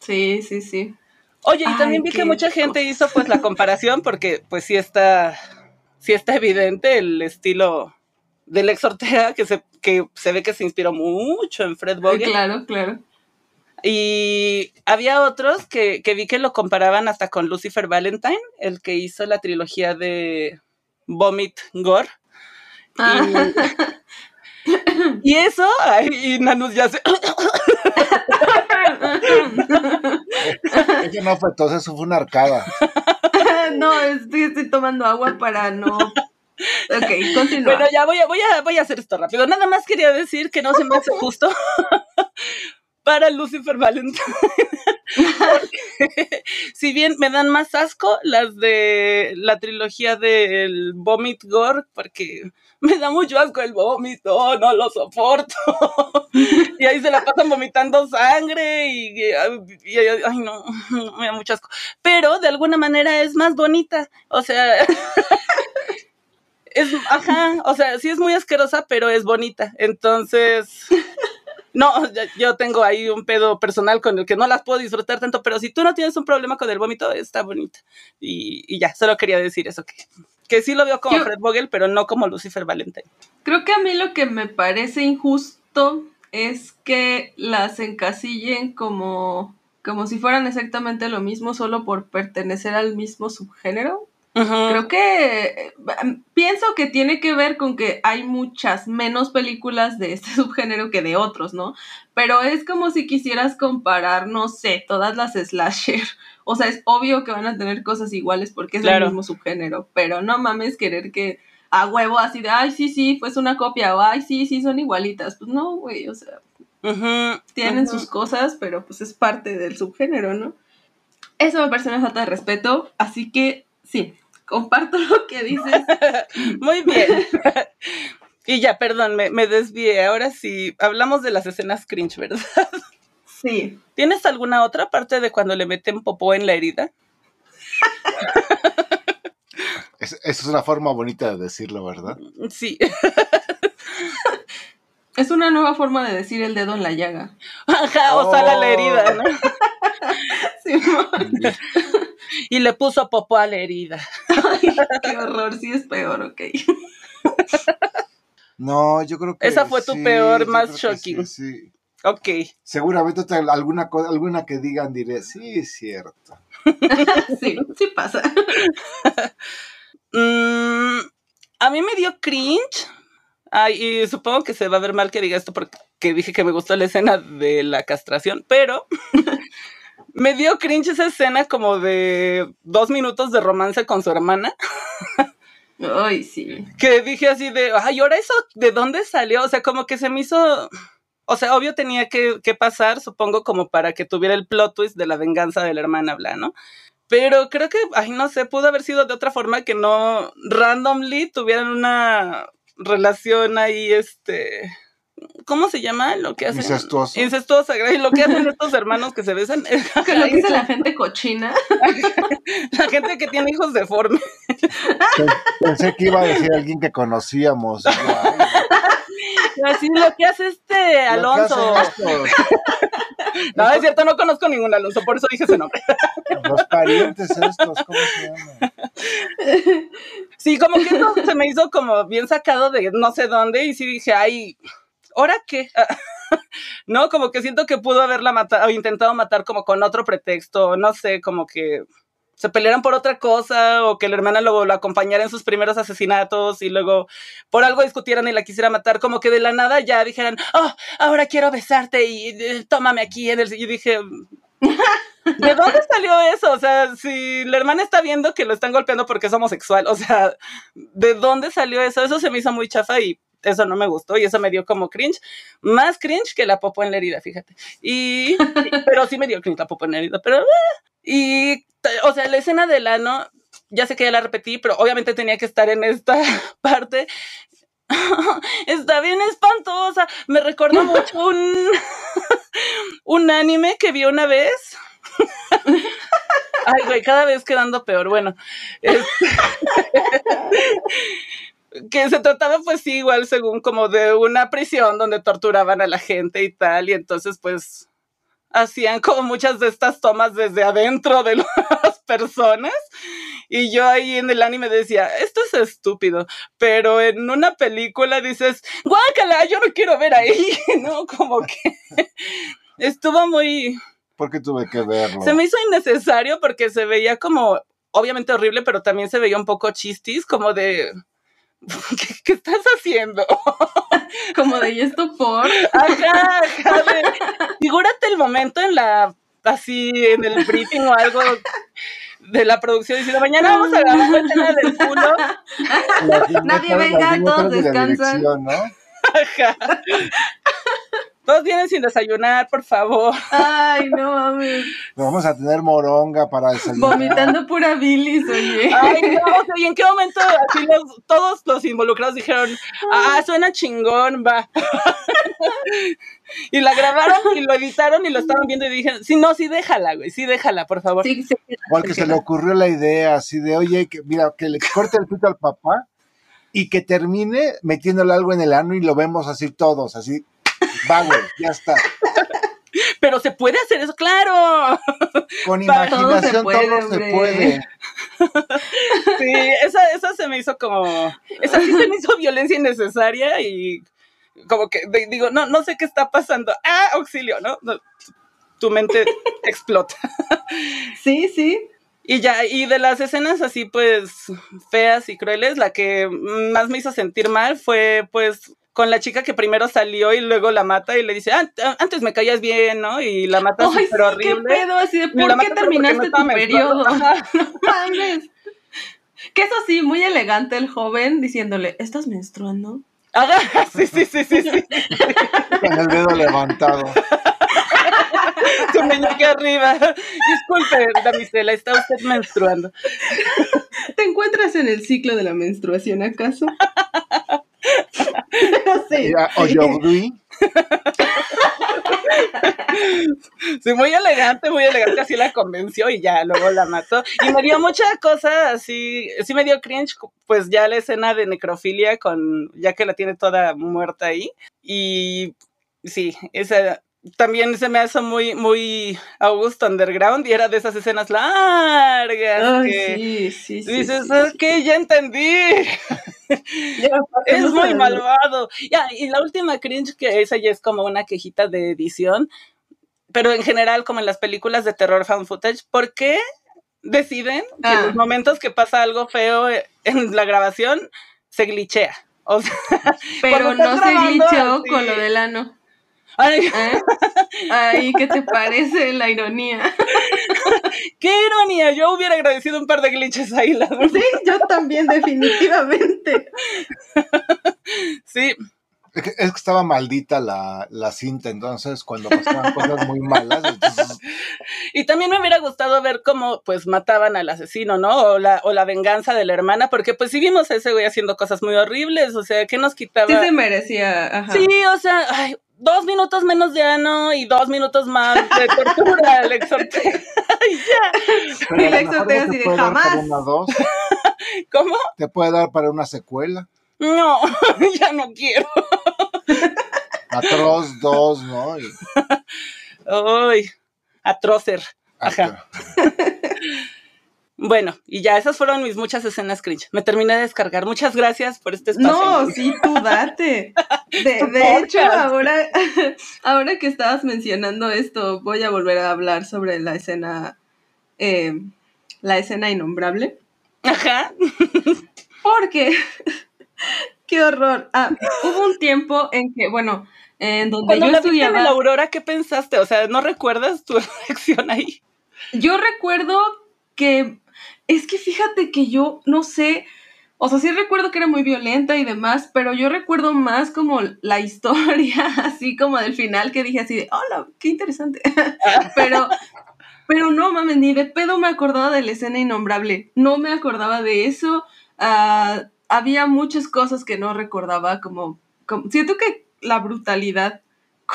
B: Sí, sí, sí.
A: Oye, y
B: Ay,
A: también vi que mucha gente hizo pues la comparación porque pues sí está, sí está evidente el estilo del ex Ortega que se, que se ve que se inspiró mucho en Fred Vogel.
B: Claro, claro.
A: Y había otros que, que vi que lo comparaban hasta con Lucifer Valentine, el que hizo la trilogía de Vomit Gore.
B: Ah,
A: Y eso, ay, y Nanus ya se...
C: Eso no fue todo, eso fue una arcada.
B: no, estoy, estoy tomando agua para no. Ok, continúa.
A: Bueno, ya voy a, voy, a, voy a hacer esto rápido. Nada más quería decir que no se me hace justo para Lucifer Valentine. Porque si bien me dan más asco las de la trilogía del Vomit Gore, porque me da mucho asco el vómito, no lo soporto. y ahí se la pasan vomitando sangre y, y- y- ay no, me da mucho asco. Pero de alguna manera es más bonita. O sea, es, ajá, o sea, sí es muy asquerosa, pero es bonita. Entonces, no, yo tengo ahí un pedo personal con el que no las puedo disfrutar tanto, pero si tú no tienes un problema con el vómito, está bonita. Y, y ya, solo quería decir eso, que, que sí lo veo como
B: Yo-
A: Fred Vogel, pero no como Lucifer Valentine.
B: Creo que a mí lo que me parece injusto es que las encasillen como, como si fueran exactamente lo mismo solo por pertenecer al mismo subgénero. Creo que eh, pienso que tiene que ver con que hay muchas menos películas de este subgénero que de otros, ¿no? Pero es como si quisieras comparar, no sé, todas las slasher. O sea, es obvio que van a tener cosas iguales porque es
A: Claro.
B: el mismo subgénero, pero no mames querer que a huevo así de, ay, sí, sí, pues una copia, o ay, sí, sí, son igualitas. Pues no, güey, o sea, tienen sus cosas, pero pues es parte del subgénero, ¿no? Eso me parece una falta de respeto, así que sí, comparto lo que dices.
A: Muy bien. y ya, perdón, me, me desvié. Ahora sí, hablamos de las escenas cringe, ¿verdad?
B: Sí.
A: ¿Tienes alguna otra parte de cuando le meten popó en la herida?
C: Es- Esa es una forma bonita de decirlo, ¿verdad?
A: Sí.
B: Es una nueva forma de decir el dedo en la llaga.
A: Ajá, o sale la herida, ¿no?
B: Sí,
A: Y le puso popó a la herida.
B: Ay, qué horror, sí es peor, ok.
C: No, yo creo que.
A: Esa fue tu
C: sí,
A: peor, más shocking.
C: Sí, sí.
A: Ok.
C: Seguramente otra- alguna, alguna que digan diré, sí, es cierto.
B: Sí, sí pasa.
A: Mm, a mí me dio cringe. Ay, y supongo que se va a ver mal que diga esto porque dije que me gustó la escena de la castración, pero me dio cringe esa escena como de dos minutos de romance con su hermana,
B: Ay, sí.
A: que dije así de, ay, ahora eso, ¿de dónde salió? O sea, como que se me hizo, o sea, obvio tenía que, que pasar, supongo, como para que tuviera el plot twist de la venganza de la hermana, bla, ¿no? Pero creo que, ay, no sé, pudo haber sido de otra forma que no randomly tuvieran una relación ahí, este, ¿cómo se llama? Lo que hacen.
C: Incestuoso.
A: Incestuosa, y lo que hacen estos hermanos que se besan.
B: Que lo que dice la gente cochina.
A: la gente que tiene hijos deformes.
C: Pensé que iba a decir alguien que conocíamos.
A: Así lo que hace este Alonso. No, es cierto, no conozco ningún Alonso, por eso dije ese nombre.
C: los parientes estos, ¿cómo se llaman?
A: Sí, como que eso se me hizo como bien sacado de no sé dónde y sí dije, ay, ¿ahora qué? no, como que siento que pudo haberla matado o intentado matar como con otro pretexto, no sé, como que se pelearan por otra cosa o que la hermana lo, lo, acompañara en sus primeros asesinatos y luego por algo discutieran y la quisiera matar, como que de la nada ya dijeran, oh, ahora quiero besarte y eh, tómame aquí en el... Y dije, ¿de dónde salió eso? O sea, si la hermana está viendo que lo están golpeando porque es homosexual, o sea, ¿de dónde salió eso? Eso se me hizo muy chafa y eso no me gustó y eso me dio como cringe, más cringe que la popo en la herida, fíjate. Y, pero sí me dio cringe la popo en la herida, pero, y, o sea, la escena del ano, ya sé que ya la repetí, pero obviamente tenía que estar en esta parte. Está bien espantosa. Me recuerda mucho un, un anime que vi una vez. Ay, güey, cada vez quedando peor. Bueno, este, que se trataba pues sí, igual según como de una prisión donde torturaban a la gente y tal, y entonces pues hacían como muchas de estas tomas desde adentro de las personas. Y yo ahí en el anime decía, esto es estúpido, pero en una película dices, guácala, yo no quiero ver ahí, ¿no? Como que estuvo muy...
C: ¿Por qué tuve que verlo?
A: Se me hizo innecesario porque se veía como, obviamente horrible, pero también se veía un poco chistis, como de ¿Qué, ¿Qué, estás haciendo?
B: Como de, ¿y esto por?
A: Ajá, ajá figúrate el momento en la, así, en el briefing o algo de la producción diciendo, mañana vamos a grabar una escena del culo.
B: Nadie venga, todos descansan. ¿no? Ajá.
A: Todos vienen sin desayunar, por favor.
B: Ay, no mames.
C: Vamos a tener moronga para desayunar.
B: Vomitando pura bilis, oye.
A: Ay, no, o sea, ¿y en qué momento así los, todos los involucrados dijeron, ah, suena chingón, va? y la grabaron y lo editaron y lo estaban viendo y dijeron, sí, no, sí, déjala, güey, sí, déjala, por favor. Sí, sí,
C: Porque se le ocurrió la idea así de, oye, que, mira, que le corte el pito al papá y que termine metiéndole algo en el ano y lo vemos así todos, así Va, güey, ya está.
A: Pero se puede hacer eso, claro.
C: Con imaginación todo se puede.
A: Sí, esa, esa se me hizo como. Esa sí se me hizo violencia innecesaria y como que digo, no, no sé qué está pasando. Ah, auxilio, ¿no? Tu mente explota.
B: Sí, sí.
A: Y ya, y de las escenas así, pues, feas y crueles, la que más me hizo sentir mal fue, pues, con la chica que primero salió y luego la mata y le dice, ah, antes me caías bien, ¿no? Y la mata súper horrible.
B: ¿Qué pedo? Así de, ¿por qué terminaste tu periodo? no mames. Que eso sí, muy elegante el joven diciéndole, ¿estás menstruando?
A: Ah, sí, sí, sí, sí, sí.
C: Con el dedo levantado.
A: Su meñique arriba. Disculpe, damisela, ¿está usted menstruando?
B: ¿Te encuentras en el ciclo de la menstruación acaso?
C: no sé. O
A: Sí, muy elegante, muy elegante, así la convenció y ya, luego la mató. Y me dio mucha cosa, así, sí me dio cringe, pues ya la escena de necrofilia con, ya que la tiene toda muerta ahí. Y sí, esa también se me hace muy, muy Augusto Underground y era de esas escenas largas.
B: sí, sí,
A: sí. Dices, ok, ya entendí. es muy malvado. Ya, y la última cringe, que esa ya es como una quejita de edición, pero en general, como en las películas de terror found footage, ¿por qué deciden que en los ah. momentos que pasa algo feo en la grabación se glitchea? O sea,
B: pero no se glitcheó con lo del ano. Ay. Ay, ¿qué te parece la ironía?
A: ¡Qué ironía! Yo hubiera agradecido un par de glitches ahí, la
B: Sí, yo también, definitivamente.
A: Sí.
C: Es que, estaba maldita la, cinta, entonces cuando pasaban cosas muy malas.
A: Y también me hubiera gustado ver cómo pues mataban al asesino, ¿no? O la, o la venganza de la hermana, porque pues si vimos a ese güey haciendo cosas muy horribles, o sea, ¿qué nos quitaba? Sí
B: se merecía,
A: Sí, o sea, ay, dos minutos menos de ano y dos minutos más de tortura, le exhorté.
B: ya. Y le exhorté así de jamás.
A: ¿Cómo?
C: Te puede dar para una secuela.
A: No, ya no quiero.
C: Atroz 2, ¿no?
A: Ay, atrocer. Ajá. Bueno, y ya esas fueron mis muchas escenas cringe. Me terminé de descargar. Muchas gracias por este espacio.
B: No, sí, tú date. De, hecho, ahora, ahora que estabas mencionando esto, voy a volver a hablar sobre la escena eh, la escena innombrable.
A: Ajá.
B: Porque, qué horror. Ah, hubo un tiempo en que, bueno, en donde
A: Cuando
B: yo
A: la viste en
B: estudiaba.
A: la Aurora, ¿qué pensaste? O sea, ¿no recuerdas tu reacción ahí?
B: Yo recuerdo que, es que fíjate que yo no sé, o sea, sí recuerdo que era muy violenta y demás, pero yo recuerdo más como la historia, así como del final que dije así de, hola, qué interesante. pero, pero no mames, ni de pedo me acordaba de la escena innombrable, no me acordaba de eso. Ah, había muchas cosas que no recordaba, como, como, siento que la brutalidad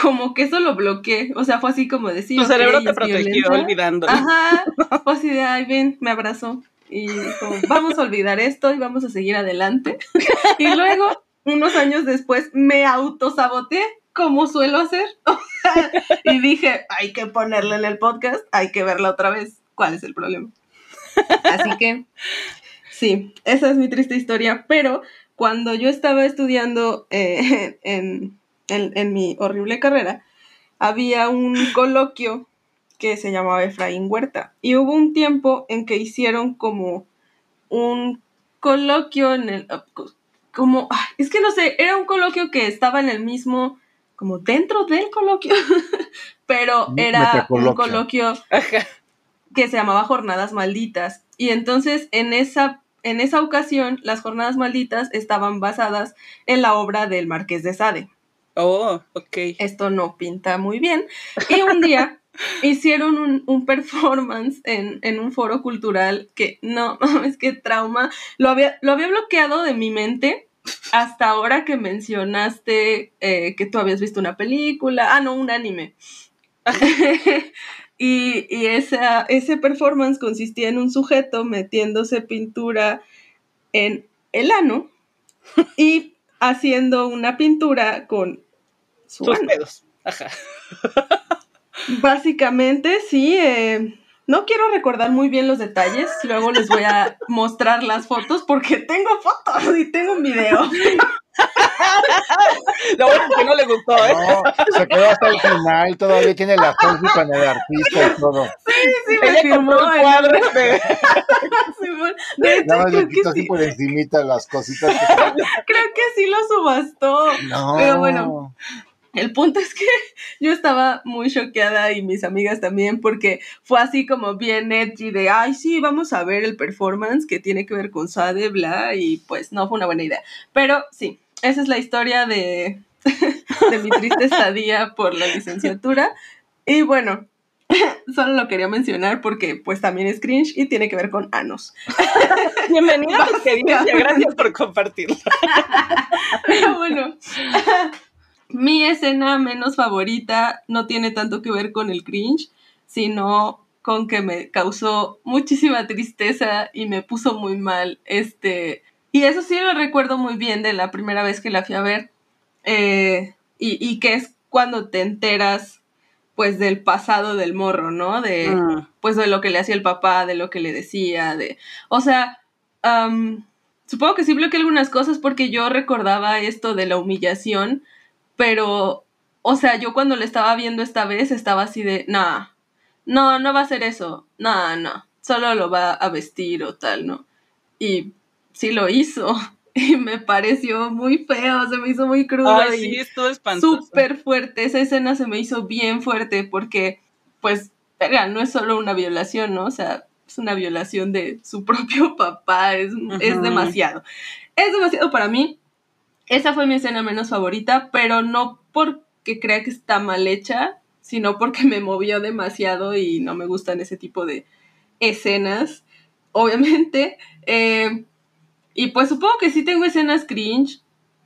B: como que eso lo bloqueé. O sea, fue así como decir.
A: Tu cerebro te protegió olvidando.
B: Ajá. Fue así de, ay, ven, me abrazó. Y como, vamos a olvidar esto y vamos a seguir adelante. y luego, unos años después, me autosaboteé, como suelo hacer. y dije, hay que ponerla en el podcast, hay que verla otra vez. ¿Cuál es el problema? Así que, sí, esa es mi triste historia. Pero cuando yo estaba estudiando eh, en en, en, mi horrible carrera, había un coloquio que se llamaba Efraín Huerta. Y hubo un tiempo en que hicieron como un coloquio en el... Como, es que no sé, era un coloquio que estaba en el mismo, como dentro del coloquio, pero era un coloquio que se llamaba Jornadas Malditas. Y entonces en esa, en esa ocasión las Jornadas Malditas estaban basadas en la obra del Marqués de Sade.
A: Oh, ok.
B: Esto no pinta muy bien. Y un día hicieron un, un performance en, en, un foro cultural que no, es que trauma. Lo había, lo había bloqueado de mi mente hasta ahora que mencionaste eh, que tú habías visto una película. Ah, no, un anime. y y esa, ese performance consistía en un sujeto metiéndose pintura en el ano y haciendo una pintura con su
A: Tus dedos. Ajá.
B: Básicamente, sí. Eh, no quiero recordar muy bien los detalles. Luego les voy a mostrar las fotos porque tengo fotos y tengo un video.
A: Lo bueno es que no le gustó, ¿eh?
C: No, se quedó hasta el final, todavía tiene la selfie con el artista y todo.
B: Sí, sí, me
A: Ella
B: firmó
A: compró el
B: el-
A: cuadro de...
B: Simón. De hecho,
C: Nada más le
B: creo que,
C: quito así
B: sí,
C: por encimita las cositas.
B: creo que sí lo subastó.
C: No.
B: Pero bueno. El punto es que yo estaba muy choqueada y mis amigas también porque fue así como bien edgy de, ay, sí, vamos a ver el performance que tiene que ver con Sade, bla, y pues no fue una buena idea. Pero sí, esa es la historia de, de mi triste estadía por la licenciatura. Y bueno, solo lo quería mencionar porque pues también es cringe y tiene que ver con anos.
A: Bienvenida gracias por compartirlo.
B: Pero bueno, mi escena menos favorita no tiene tanto que ver con el cringe, sino con que me causó muchísima tristeza y me puso muy mal. Este, y eso sí lo recuerdo muy bien de la primera vez que la fui a ver. eh, y, y que es cuando te enteras pues del pasado del morro, ¿no? De,
A: Mm.
B: pues de lo que le hacía el papá, de lo que le decía, de, o sea, supongo que sí bloqueé algunas cosas porque yo recordaba esto de la humillación, pero, o sea, yo cuando le estaba viendo esta vez estaba así de, nah, no, no va a ser eso, no, no, solo lo va a vestir o tal, ¿no? Y sí lo hizo y me pareció muy feo, se me hizo muy crudo
A: Ay, sí, espantoso.
B: súper fuerte. Esa escena se me hizo bien fuerte porque, pues, verga, no es solo una violación, ¿no? O sea, es una violación de su propio papá, es, es demasiado. Es demasiado para mí. Esa fue mi escena menos favorita, pero no porque crea que está mal hecha, sino porque me movió demasiado y no me gustan ese tipo de escenas, obviamente. Eh, y pues supongo que sí tengo escenas cringe.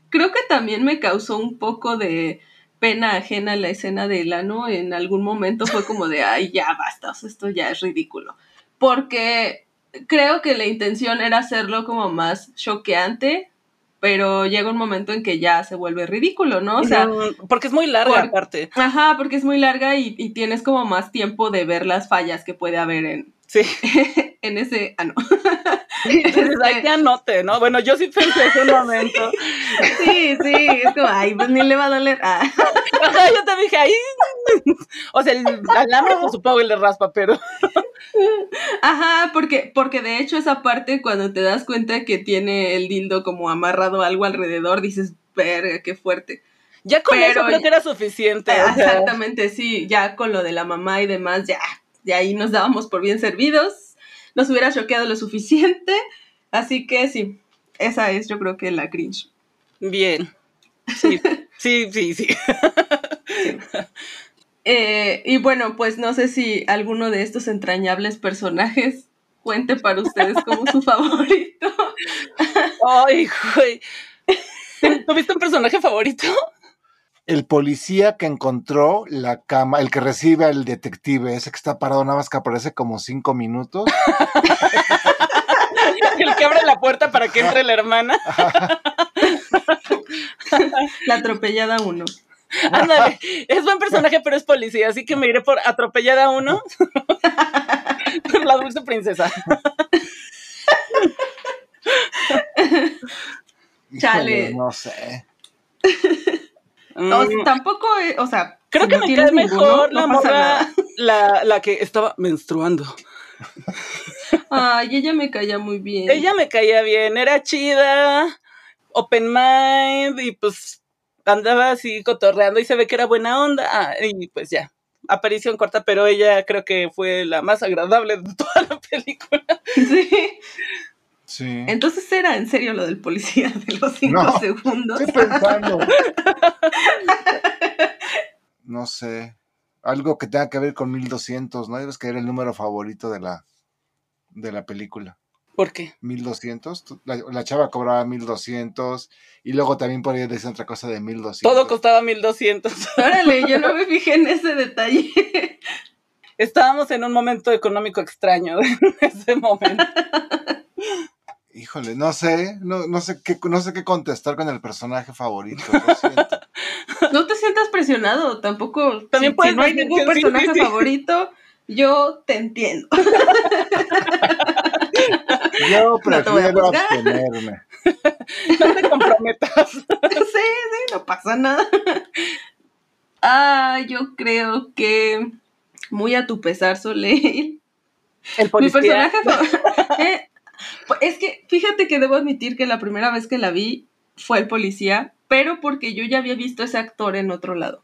B: Creo que también me causó un poco de pena ajena la escena del ano. En algún momento fue como de, ay, ya basta, esto ya es ridículo. Porque creo que la intención era hacerlo como más choqueante, pero llega un momento en que ya se vuelve ridículo, ¿no? O sea,
A: porque es muy larga
B: por-
A: aparte.
B: ajá, porque es muy larga y, y tienes como más tiempo de ver las fallas que puede haber en,
A: Sí.
B: en ese ano.
A: Entonces, ay, que anote, ¿no? Bueno, yo sí pensé ese momento.
B: Sí, sí, es como, ay, pues ni le va a doler. Ah.
A: Ajá, yo te dije ahí. O sea, el, al ano, pues, supongo que le raspa, pero.
B: Ajá, porque, porque de hecho esa parte cuando te das cuenta que tiene el dildo como amarrado algo alrededor, dices, verga, qué fuerte.
A: Ya con eso creo que era suficiente.
B: Exactamente, sí, ya con lo de la mamá y demás, ya, de ahí nos dábamos por bien servidos, nos hubiera choqueado lo suficiente, así que sí, esa es yo creo que la cringe.
A: Bien. Sí, sí, sí, sí.
B: Eh, y bueno, pues no sé si alguno de estos entrañables personajes cuente para ustedes como su favorito.
A: Ay, güey. ¿Tuviste un personaje favorito?
C: El policía que encontró la cama, el que recibe al detective, ese que está parado nada más que aparece como cinco minutos.
A: el que abre la puerta para que entre la hermana.
B: la atropellada uno.
A: Ándale, es buen personaje, pero es policía, así que me iré por atropellada uno. la dulce princesa.
B: Chale.
C: no sé.
B: Mm. tampoco, o sea.
A: Creo que me cae mejor la morra, la, la que estaba menstruando.
B: Ay, ella me caía muy bien.
A: Ella me caía bien, era chida, open mind, y pues andaba así cotorreando y se ve que era buena onda. Ah, y pues ya, aparición corta, pero ella creo que fue la más agradable de toda la película.
B: Sí. Sí. Entonces era en serio lo del policía de los cinco segundos.
C: Estoy pensando. no sé. Algo que tenga que ver con 1200, ¿no? Debes que era el número favorito de la, de la película.
A: ¿Por qué?
C: 1200. La, la chava cobraba 1200 y luego también por ahí decía otra cosa de 1200.
A: Todo costaba 1200.
B: Órale, yo no me fijé en ese detalle.
A: Estábamos en un momento económico extraño en ese momento.
C: Híjole, no sé, no, no, sé qué, no sé qué contestar con el personaje favorito.
B: no te sientas presionado, tampoco. También si, no hay ningún personaje favorito, yo te entiendo.
C: Yo prefiero abstenerme.
A: No te comprometas. Sí,
B: sí, no pasa nada. Ah, yo creo que muy a tu pesar, Soleil.
A: El policía.
B: Mi personaje eh, es que fíjate que debo admitir que la primera vez que la vi fue el policía, pero porque yo ya había visto ese actor en otro lado.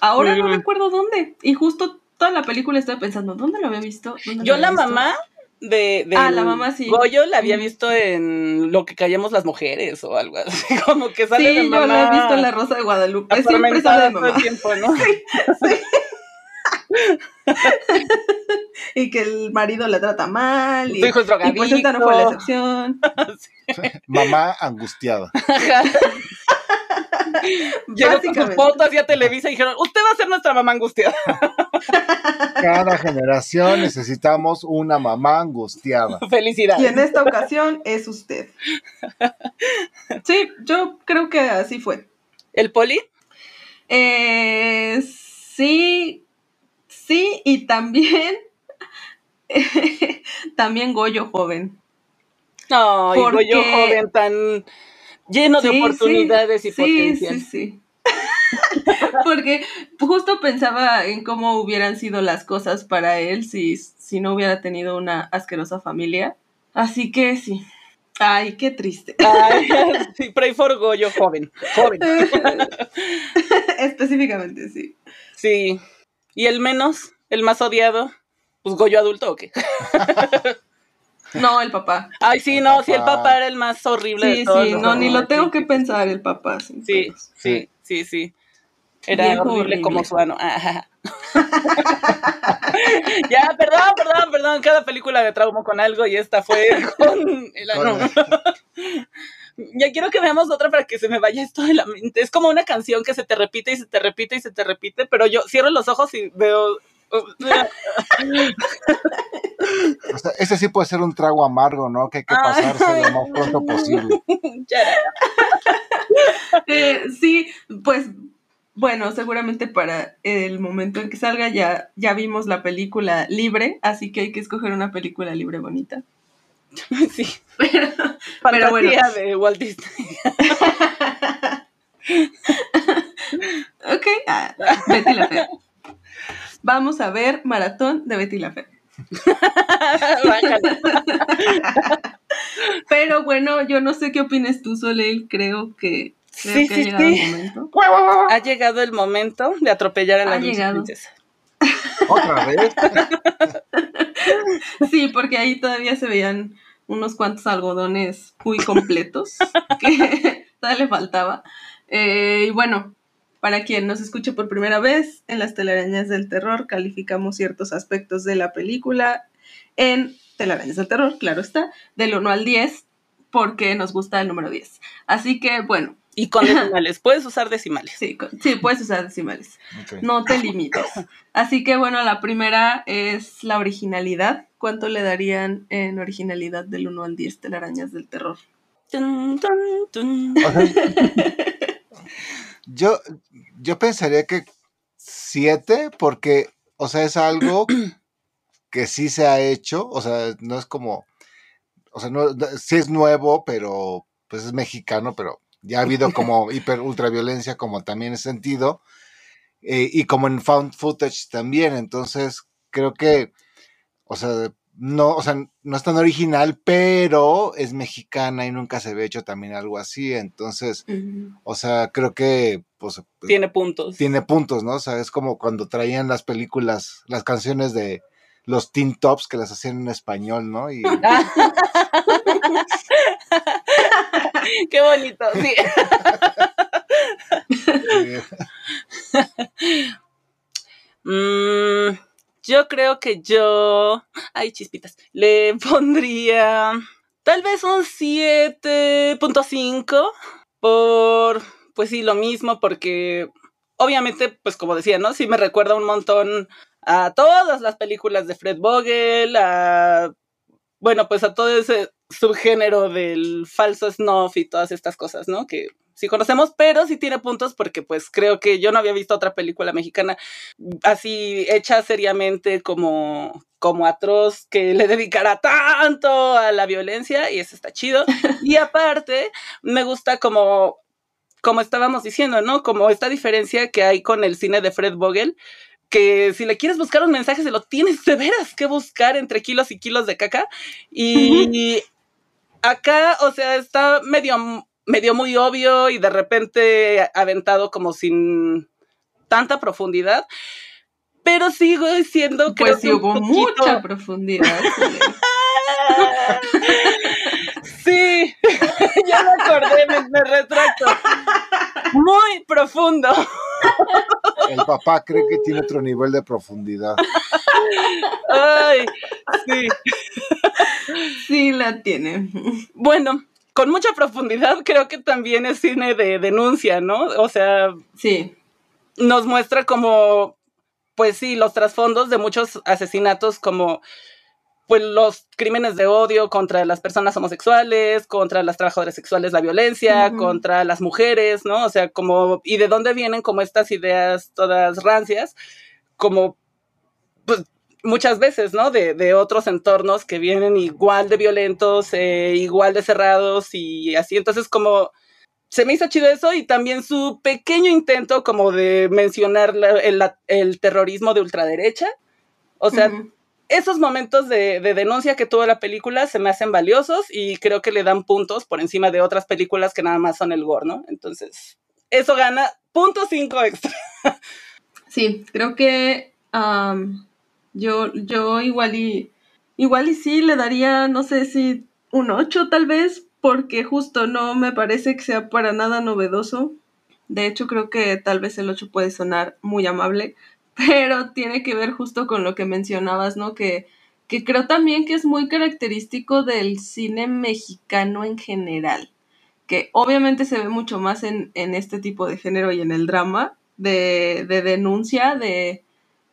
B: Ahora no recuerdo dónde. Y justo toda la película estaba pensando, ¿dónde lo había visto?
A: yo la mamá de,
B: ah, la mamá sí.
A: Goyo la había visto en Lo que callamos las mujeres o algo así, como que sale
B: sí, yo la he visto en La Rosa de Guadalupe, siempre sale de mamá.
A: tiempo, ¿no?
B: Sí, y que el marido le trata mal y,
A: hijo es
B: y pues esta no fue la excepción.
C: Mamá angustiada.
A: Llegó con sus fotos hacia Televisa y dijeron, usted va a ser nuestra mamá angustiada.
C: Cada generación necesitamos una mamá angustiada.
A: Felicidades.
B: Y en esta ocasión es usted. Sí, yo creo que así fue.
A: ¿El poli?
B: Eh, sí, sí, y también, también Goyo joven.
A: Ay, Goyo joven tan lleno de oportunidades y potencial.
B: Sí, sí, Porque justo pensaba en cómo hubieran sido las cosas para él si, si no hubiera tenido una asquerosa familia. Así que sí. Ay, qué triste.
A: Ay, sí, pray for Goyo joven. Joven.
B: Específicamente, sí.
A: Sí. ¿Y el menos? ¿El más odiado? Pues Goyo adulto o qué?
B: No, el papá.
A: Ay, sí, no, sí, el papá era el más horrible
B: sí,
A: de todos.
B: Sí, no, ni lo tengo que pensar, el papá.
A: Sí, sí, sí, sí, Era horrible, como su ano. ya, perdón, perdón, perdón. Cada película de trauma con algo y esta fue con el ano. ya quiero que veamos otra para que se me vaya esto de la mente. Es como una canción que se te repite y se te repite y se te repite, pero yo cierro los ojos y veo
C: o sea, ese sí puede ser un trago amargo, ¿no? Que hay que pasarse lo más pronto posible.
B: Eh, sí, pues bueno, seguramente para el momento en que salga ya, ya vimos la película libre, así que hay que escoger una película libre bonita.
A: Sí. Pero, pero bueno. de Walt Disney.
B: ok, ah, Betty la Fea vamos a ver Maratón de Betty la Fea. Pero bueno, yo no sé qué opinas tú, Soleil. Creo que, creo que ha llegado el momento.
A: Ha llegado el momento de atropellar a la princesa.
C: Otra vez.
B: Sí, porque ahí todavía se veían unos cuantos algodones muy completos que todavía le faltaba. Eh, y bueno, para quien nos escuche por primera vez, en las telarañas del terror calificamos ciertos aspectos de la película en telarañas del terror, claro está, del 1 al 10, porque nos gusta el número 10. Así que bueno,
A: Y con decimales. Puedes usar decimales.
B: sí, con- sí puedes usar decimales. No te limites. Así que bueno, la primera es la originalidad. ¿Cuánto le darían en originalidad del 1 al 10 telarañas del terror?
A: Tun, tun, tun.
C: Yo, yo pensaría que siete, porque, o sea, es algo que sí se ha hecho, o sea, no es como, o sea, no, sí es nuevo, pero pues es mexicano, pero ya ha habido como hiper ultraviolencia, como también es sentido, eh, y como en found footage también, entonces creo que, o sea, no, o sea, no es tan original, pero es mexicana y nunca se había hecho también algo así, entonces, o sea, creo que, pues,
A: Tiene puntos.
C: tiene puntos, ¿no? O sea, es como cuando traían las películas, las canciones de los Teen Tops que las hacían en español, ¿no? Y
A: Qué bonito, sí. Mm, yo creo que yo. Ay, chispitas. Le pondría. Tal vez un 7.5. Por. Pues sí, lo mismo, porque. Obviamente, pues como decía, ¿no? Sí me recuerda un montón a todas las películas de Fred Vogel, a. Bueno, pues a todo ese subgénero del falso snuff y todas estas cosas, ¿no? Que sí conocemos, pero sí tiene puntos porque pues creo que yo no había visto otra película mexicana así hecha seriamente como, como atroz que le dedicara tanto a la violencia y eso está chido. Y aparte, me gusta como, como estábamos diciendo, ¿no? Como esta diferencia que hay con el cine de Fred Vogel, que si le quieres buscar un mensaje, se lo tienes de veras que buscar entre kilos y kilos de caca. Y acá, o sea, está medio, medio muy obvio y de repente aventado como sin tanta profundidad. Pero sigo diciendo que
B: Pues sí, hubo mucha profundidad.
A: Sí, ya me acordé, me, me retracto. Muy profundo.
C: el papá cree que tiene otro nivel de profundidad.
A: Ay, sí.
B: Sí, la tiene.
A: Bueno, con mucha profundidad creo que también es cine de denuncia, ¿no? O sea,
B: Sí,
A: nos muestra como, pues sí, los trasfondos de muchos asesinatos como pues los crímenes de odio contra las personas homosexuales, contra las trabajadoras sexuales, la violencia, contra las mujeres, ¿no? O sea, como, y de dónde vienen como estas ideas todas rancias, como, pues, muchas veces, ¿no? De, de otros entornos que vienen igual de violentos, eh, igual de cerrados y así, entonces como se me hizo chido eso y también su pequeño intento como de mencionar la- el, la- el terrorismo de ultraderecha. O sea, esos momentos de, de denuncia que tuvo la película se me hacen valiosos y creo que le dan puntos por encima de otras películas que nada más son el gore, ¿no? Entonces, eso gana punto cinco extra.
B: Sí, creo que am, yo, yo igual y igual y sí le daría, no sé si un 8 tal vez, porque justo no me parece que sea para nada novedoso. De hecho, creo que tal vez el 8 puede sonar muy amable, pero tiene que ver justo con lo que mencionabas, ¿no? Que, que creo también que es muy característico del cine mexicano en general, que obviamente se ve mucho más en, en este tipo de género y en el drama, de, de denuncia, de,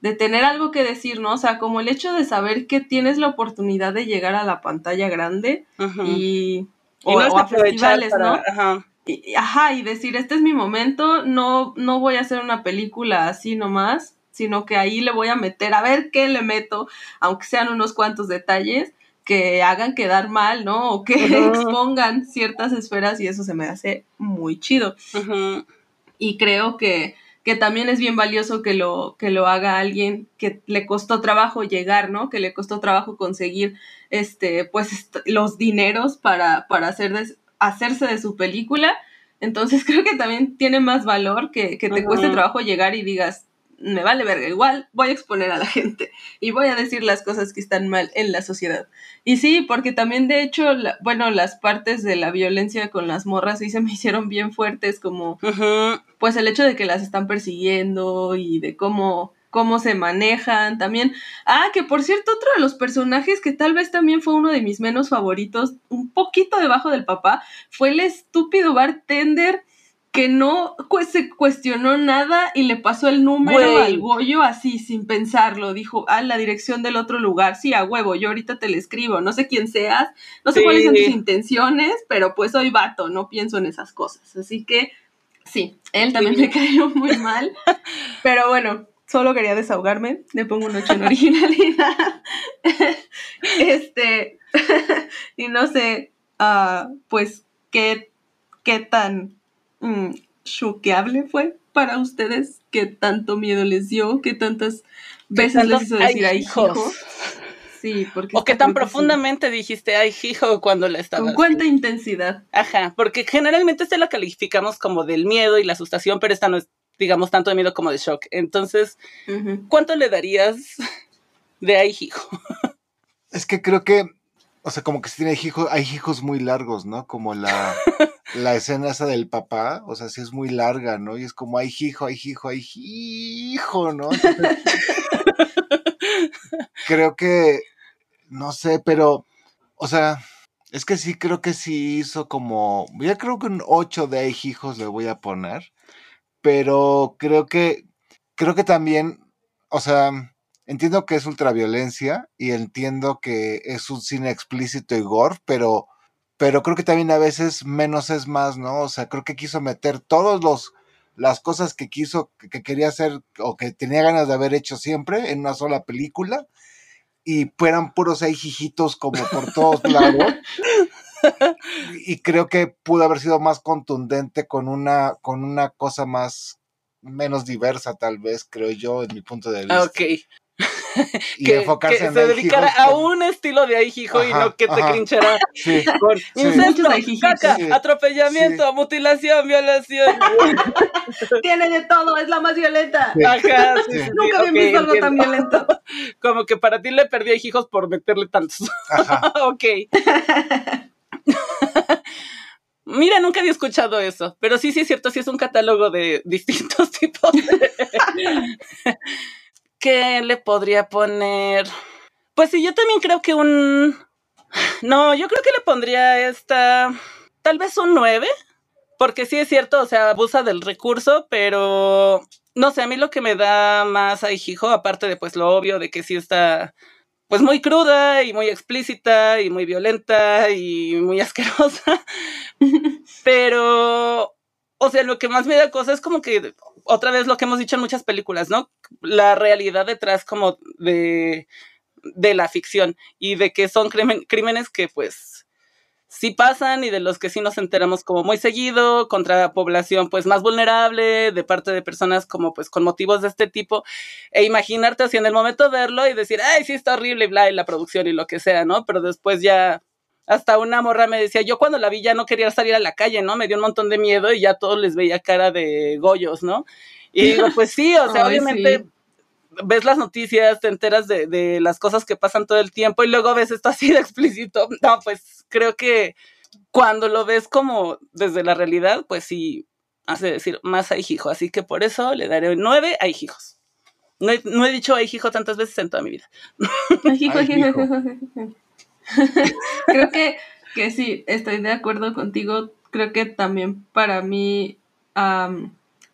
B: de tener algo que decir, ¿no? O sea, como el hecho de saber que tienes la oportunidad de llegar a la pantalla grande y,
A: Y
B: o,
A: no es
B: o a
A: aprovechar
B: festivales,
A: para-
B: ¿no?
A: ajá.
B: Y- y- ajá, y decir, este es mi momento, no, no voy a hacer una película así nomás, sino que ahí le voy a meter, a ver qué le meto, aunque sean unos cuantos detalles que hagan quedar mal, ¿no? O que expongan ciertas esferas y eso se me hace muy chido.
A: Ujú.
B: Y creo que, que también es bien valioso que lo, que lo haga alguien que le costó trabajo llegar, ¿no? Que le costó trabajo conseguir este, pues, los dineros para, para hacer hacerse de su película. Entonces creo que también tiene más valor que, que te cueste trabajo llegar y digas, me vale verga, igual voy a exponer a la gente y voy a decir las cosas que están mal en la sociedad. Y sí, porque también de hecho, bueno, las partes de la violencia con las morras sí se me hicieron bien fuertes, como pues el hecho de que las están persiguiendo y de cómo cómo se manejan también. Ah, que por cierto, otro de los personajes que tal vez también fue uno de mis menos favoritos, un poquito debajo del papá, fue el estúpido bartender que no se cuestionó nada y le pasó el número al Goyo así, sin pensarlo. Dijo, ah, la dirección del otro lugar. Sí, a huevo, yo ahorita te le escribo. No sé quién seas, no sé cuáles son tus intenciones, pero pues soy vato, no pienso en esas cosas. Así que sí, él también me cayó muy mal. pero bueno, solo quería desahogarme. Le pongo un 8 en originalidad. este, y no sé, uh, pues, qué, qué tan choqueable fue para ustedes? ¿Qué tanto miedo les dio? ¿Qué tantas veces les hizo decir ay, hijos?
A: Sí, porque. O que tan profundamente dijiste ay, hijo cuando la estabas.
B: Con cuánta intensidad.
A: Ajá, porque generalmente este la calificamos como del miedo y la asustación, pero esta no es, digamos, tanto de miedo como de shock. Entonces, ¿cuánto le darías de ay, hijo?
C: Es que creo que o sea, como que si tiene hijos, hay hijos muy largos, ¿no? Como la, la escena esa del papá, o sea, sí es muy larga, ¿no? Y es como, hay hijo, hay hijo, hay hijo, ¿no? creo que, no sé, pero, o sea, es que sí, creo que sí hizo como, ya creo que un 8 de hay hijos le voy a poner, pero creo que, creo que también, o sea, entiendo que es ultraviolencia y entiendo que es un cine explícito y gore, pero, pero creo que también a veces menos es más, ¿no? O sea, creo que quiso meter todos los las cosas que quiso, que quería hacer o que tenía ganas de haber hecho siempre en una sola película y fueran puros ahí hijitos como por todos lados. y creo que pudo haber sido más contundente con una, con una cosa más menos diversa, tal vez, creo yo, en mi punto de vista.
A: Ok, y que, enfocarse que se dedicara a un estilo de hijo y no que te crinchara sí, con incesto, caca, atropellamiento, mutilación, violación.
B: Tiene de todo, es la más violenta.
A: Ajá,
B: Nunca había visto algo tan violento.
A: Como que para ti le perdí a hijos por meterle tantos. ok. Mira, nunca había escuchado eso, pero sí, sí es cierto, sí es un catálogo de distintos tipos. ¿Qué le podría poner? Pues sí, yo también creo que un... No, yo creo que le pondría esta... Tal vez un 9, porque sí es cierto, o sea, abusa del recurso, pero no sé, a mí lo que me da más hijo, aparte de pues lo obvio de que sí está pues muy cruda y muy explícita y muy violenta y muy asquerosa, pero o sea, lo que más me da cosa es como que, otra vez lo que hemos dicho en muchas películas, ¿no? La realidad detrás como de, de la ficción y de que son crímenes que pues sí pasan y de los que sí nos enteramos como muy seguido contra población pues más vulnerable de parte de personas como pues con motivos de este tipo e imaginarte así en el momento de verlo y decir, ay, sí está horrible y bla, y la producción y lo que sea, ¿no? Pero después ya hasta una morra me decía, yo cuando la vi ya no quería salir a la calle, ¿no? Me dio un montón de miedo y ya todos les veía cara de goyos, ¿no? Y digo, pues sí, o sea, obviamente ves las noticias, te enteras de, de, las cosas que pasan todo el tiempo y luego ves esto así de explícito. No, pues creo que cuando lo ves como desde la realidad, pues sí, hace decir más a hijo. Así que por eso le daré nueve a hijos. No he, no he dicho a hijo tantas veces en toda mi vida.
B: Hijo, hijo. Creo que, que sí, estoy de acuerdo contigo. Creo que también para mí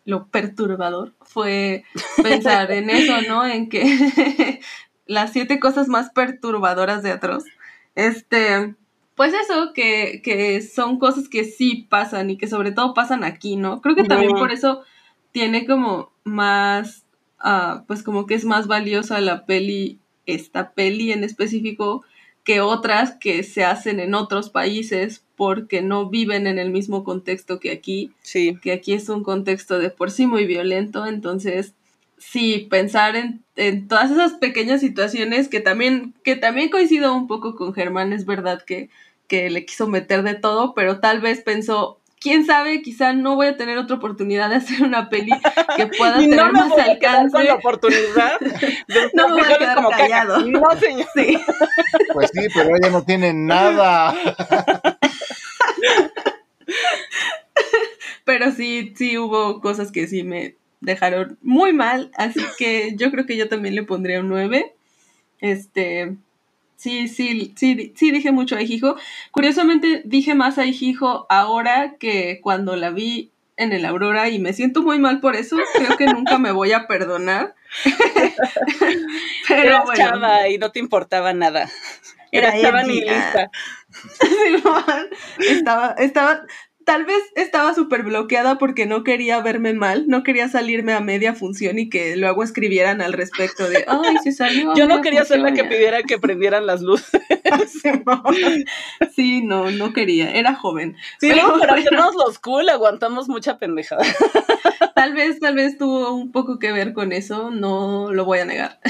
B: lo perturbador fue pensar en eso, ¿no? En que las siete cosas más perturbadoras de Atroz. Este, pues eso, que, que, son cosas que sí pasan y que sobre todo pasan aquí, ¿no? Creo que también por eso tiene como más, uh, pues como que es más valiosa la peli, esta peli en específico, que otras que se hacen en otros países porque no viven en el mismo contexto que aquí.
A: Sí.
B: Que aquí es un contexto de por sí muy violento, entonces sí, pensar en, en, todas esas pequeñas situaciones que también, que también coincido un poco con Germán, es verdad que, que le quiso meter de todo, pero tal vez pensó, quién sabe, quizá no voy a tener otra oportunidad de hacer una peli que pueda tener
A: no me
B: más
A: voy a
B: alcance.
A: Con la oportunidad de
B: no me voy a quedar
A: como
B: callado.
A: Caca. No, señor.
B: Sí.
C: Pues sí, pero ella no tiene nada.
B: pero sí, sí hubo cosas que sí me dejaron muy mal, así que yo creo que yo también le pondría un 9. Este, sí, sí, sí, sí dije mucho a Hijo. Curiosamente dije más a Hijo ahora que cuando la vi en el Aurora y me siento muy mal por eso. Creo que nunca me voy a perdonar.
A: Pero Eras bueno, chava y no te importaba nada. Era estaba ni lista.
B: estaba, estaba, tal vez estaba súper bloqueada porque no quería verme mal, no quería salirme a media función y que luego escribieran al respecto de, ay, se salió.
A: Yo no quería ser la que pidiera que prendieran las luces.
B: sí, no, no quería, era joven.
A: Sí, pero, para hacernos los cool aguantamos mucha pendejada.
B: Tal vez, tal vez tuvo un poco que ver con eso, no lo voy a negar.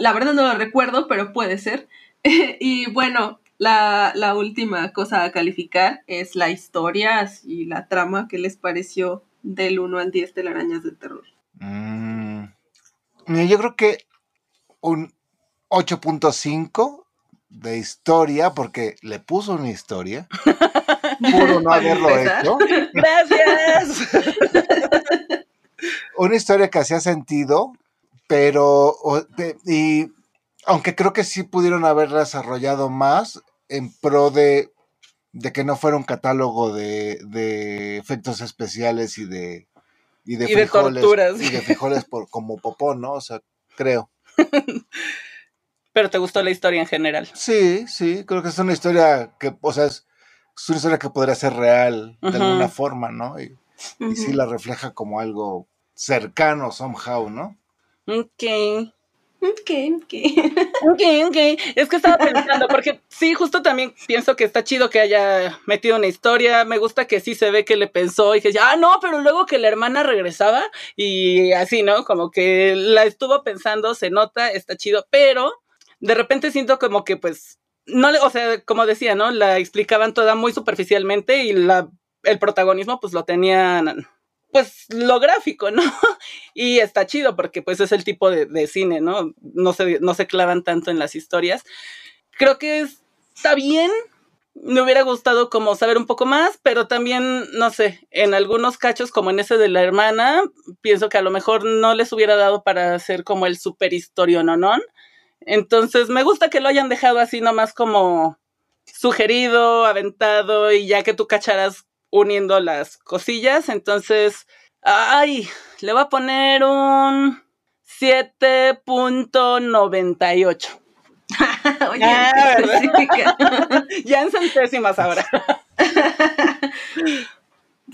B: La verdad no lo recuerdo, pero puede ser. y bueno, la, la, última cosa a calificar es la historia y la trama que les pareció del 1 al 10 de arañas de terror.
C: Mm, yo creo que un 8.5 de historia, porque le puso una historia. Puro no haberlo hecho.
A: Gracias.
C: una historia que hacía sentido, pero. Y aunque creo que sí pudieron haber desarrollado más en pro de, de que no fuera un catálogo de, de efectos especiales y de y de
A: y
C: frijoles
A: de torturas.
C: y de frijoles por, como popó, ¿no? O sea, creo.
A: Pero te gustó la historia en general.
C: Sí, sí, creo que es una historia que, o sea, es, es una historia que podría ser real de uh -huh. alguna forma, ¿no? Y, uh -huh. y sí la refleja como algo cercano somehow, ¿no?
A: Ok.
B: Ok, ok.
A: Ok, ok. Es que estaba pensando, porque sí, justo también pienso que está chido que haya metido una historia. Me gusta que sí se ve que le pensó y que ya, ah, no, pero luego que la hermana regresaba y así, ¿no? Como que la estuvo pensando, se nota, está chido, pero de repente siento como que, pues, no le, o sea, como decía, ¿no? La explicaban toda muy superficialmente y la, el protagonismo, pues lo tenían pues lo gráfico, ¿no? Y está chido porque pues es el tipo de, de, cine, ¿no? No se, no se clavan tanto en las historias. Creo que está bien. Me hubiera gustado como saber un poco más, pero también, no sé, en algunos cachos como en ese de la hermana, pienso que a lo mejor no les hubiera dado para hacer como el super historio, ¿no? ¿no? Entonces me gusta que lo hayan dejado así nomás como sugerido, aventado y ya que tú cacharas uniendo las cosillas. Entonces, ay, le voy a poner un 7.98.
B: Oye, ah,
A: ya en centésimas ahora.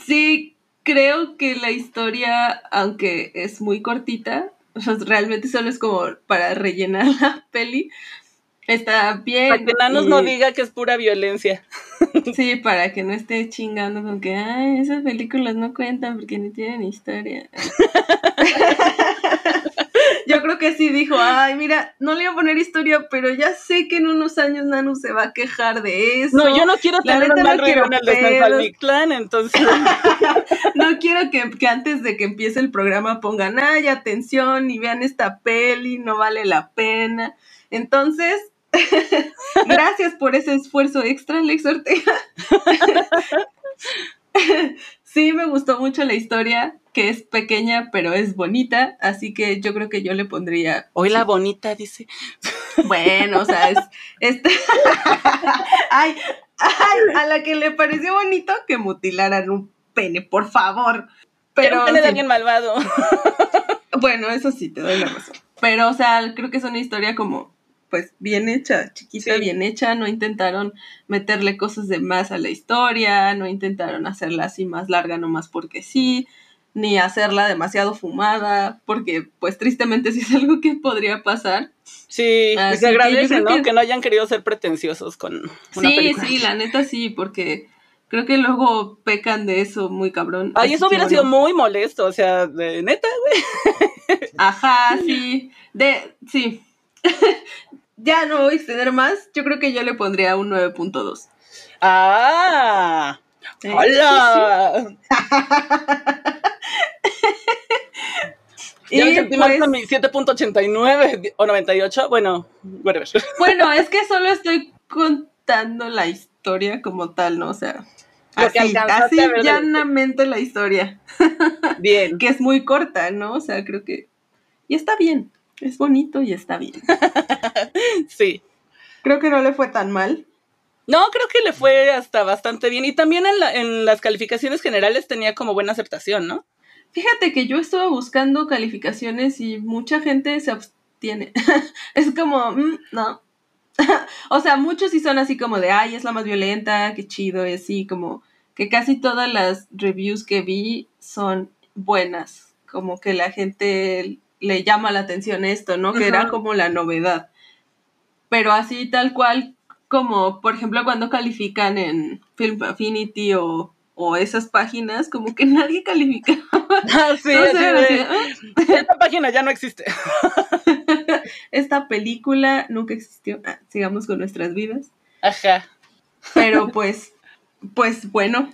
B: sí, creo que la historia, aunque es muy cortita, realmente solo es como para rellenar la peli. Está bien.
A: Para que Nanos y... no diga que es pura violencia.
B: Sí, para que no esté chingando con que, ay, esas películas no cuentan porque no tienen historia. yo creo que sí dijo, ay, mira, no le voy a poner historia, pero ya sé que en unos años Nanu se va a quejar de eso.
A: No, yo no quiero tener un mal no el de Clan, entonces.
B: no quiero que, que, antes de que empiece el programa pongan, ay, atención y vean esta peli, no vale la pena. Entonces, Gracias por ese esfuerzo extra, Alex Ortega. sí, me gustó mucho la historia, que es pequeña, pero es bonita, así que yo creo que yo le pondría...
A: Hoy la bonita, dice.
B: Bueno, o sea, es... Esta... ay, ay, a la que le pareció bonito que mutilaran un pene, por favor. Pero,
A: un pene de alguien malvado.
B: bueno, eso sí, te doy la razón. Pero, o sea, creo que es una historia como pues bien hecha, chiquita, sí. bien hecha, no intentaron meterle cosas de más a la historia, no intentaron hacerla así más larga nomás porque sí, ni hacerla demasiado fumada, porque pues tristemente sí es algo que podría pasar.
A: Sí, se agradece, ¿no? Que... no hayan querido ser pretenciosos con
B: una Sí, sí, la neta sí, porque creo que luego pecan de eso muy cabrón.
A: Ay, eso hubiera sido muy molesto, o sea, de neta, güey.
B: Ajá, sí. De, sí. Ya no voy a extender más. Yo creo que yo le pondría un 9.2.
A: ¡Ah! ¡Hola! Ya me sentí más pues mi 7.89 o 98. Bueno, whatever.
B: Bueno, es que solo estoy contando la historia como tal, ¿no? O sea, así, así llanamente la historia.
A: Bien.
B: que es muy corta, ¿no? O sea, creo que. Y está bien. Es bonito y está bien.
A: sí.
B: Creo que no le fue tan mal.
A: No, creo que le fue hasta bastante bien. Y también en, las calificaciones generales tenía como buena aceptación, ¿no?
B: Fíjate que yo estuve buscando calificaciones y mucha gente se abstiene. es como, mm, no. o sea, muchos sí son así como de, ay, es la más violenta, qué chido, y así como que casi todas las reviews que vi son buenas. Como que la gente le llama la atención esto, ¿no? Que era como la novedad. Pero así tal cual como, por ejemplo, cuando califican en Film Affinity o, esas páginas, como que nadie calificaba.
A: Ah, sí, ¿ah? Esta página ya no existe.
B: Esta película nunca existió. Ah, sigamos con nuestras vidas.
A: Ajá.
B: Pero pues, pues bueno,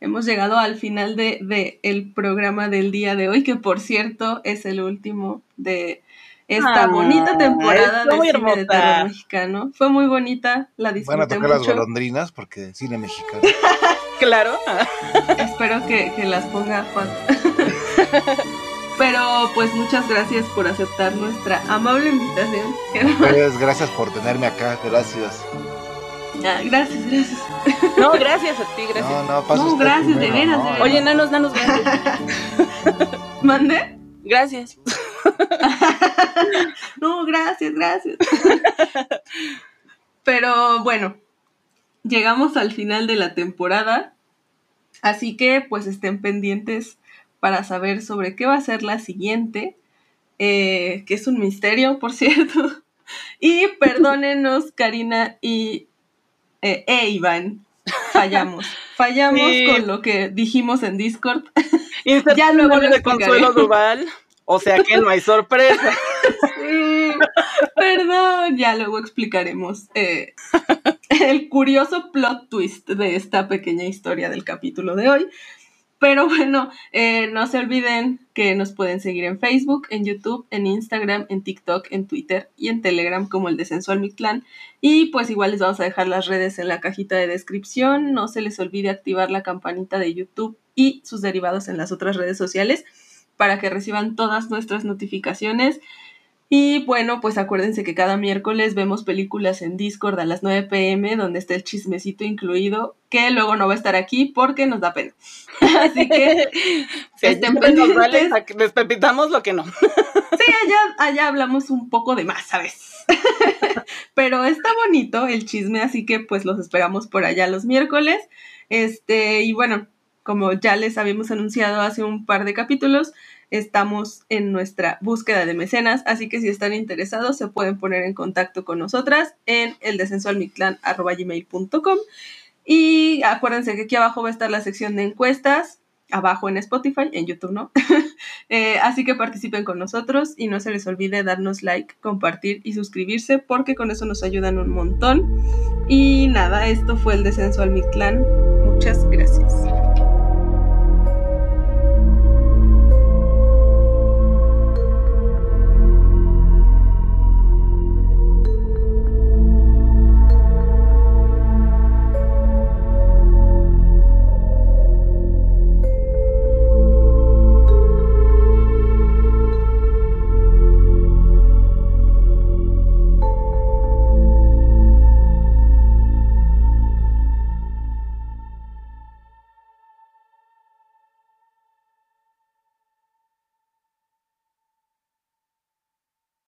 B: hemos llegado al final de, de el programa del día de hoy, que por cierto es el último de esta ah, bonita temporada de cine de terror mexicano. Fue muy bonita, la disfruté Van a tocar
C: las golondrinas porque cine mexicano.
A: claro.
B: Espero que, las ponga Juan. Pero pues muchas gracias por aceptar nuestra amable invitación.
C: Pues, gracias por tenerme acá, gracias.
B: Ah, gracias, gracias.
A: No, gracias a ti, gracias.
C: No, no, paso
B: no gracias, de veras,
A: Oye, nanos, nanos, gracias.
B: ¿Mande?
A: Gracias.
B: no, gracias, gracias. Pero bueno, llegamos al final de la temporada, así que pues estén pendientes para saber sobre qué va a ser la siguiente, eh, que es un misterio, por cierto. Y perdónenos, Karina y eh, e Iván, fallamos. Fallamos con lo que dijimos en Discord.
A: ya luego de Consuelo Duval. O sea que no hay sorpresa.
B: perdón, ya luego explicaremos eh, el curioso plot twist de esta pequeña historia del capítulo de hoy. Pero bueno, eh, no se olviden que nos pueden seguir en Facebook, en YouTube, en Instagram, en TikTok, en Twitter y en Telegram como el de Sensual Mictlán. Y pues igual les vamos a dejar las redes en la cajita de descripción. No se les olvide activar la campanita de YouTube y sus derivados en las otras redes sociales para que reciban todas nuestras notificaciones. Y bueno, pues acuérdense que cada miércoles vemos películas en Discord a las 9 pm, donde está el chismecito incluido, que luego no va a estar aquí porque nos da pena. Así que
A: estén pendientes. despepitamos lo que no.
B: sí, allá, allá hablamos un poco de más, ¿sabes? Pero está bonito el chisme, así que pues los esperamos por allá los miércoles. Este, y bueno, como ya les habíamos anunciado hace un par de capítulos, estamos en nuestra búsqueda de mecenas, así que si están interesados se pueden poner en contacto con nosotras en el y acuérdense que aquí abajo va a estar la sección de encuestas, abajo en Spotify, en YouTube no. Eh, así que participen con nosotros y no se les olvide darnos like, compartir y suscribirse porque con eso nos ayudan un montón. Y nada, esto fue el Descenso al Mictlán. Muchas gracias.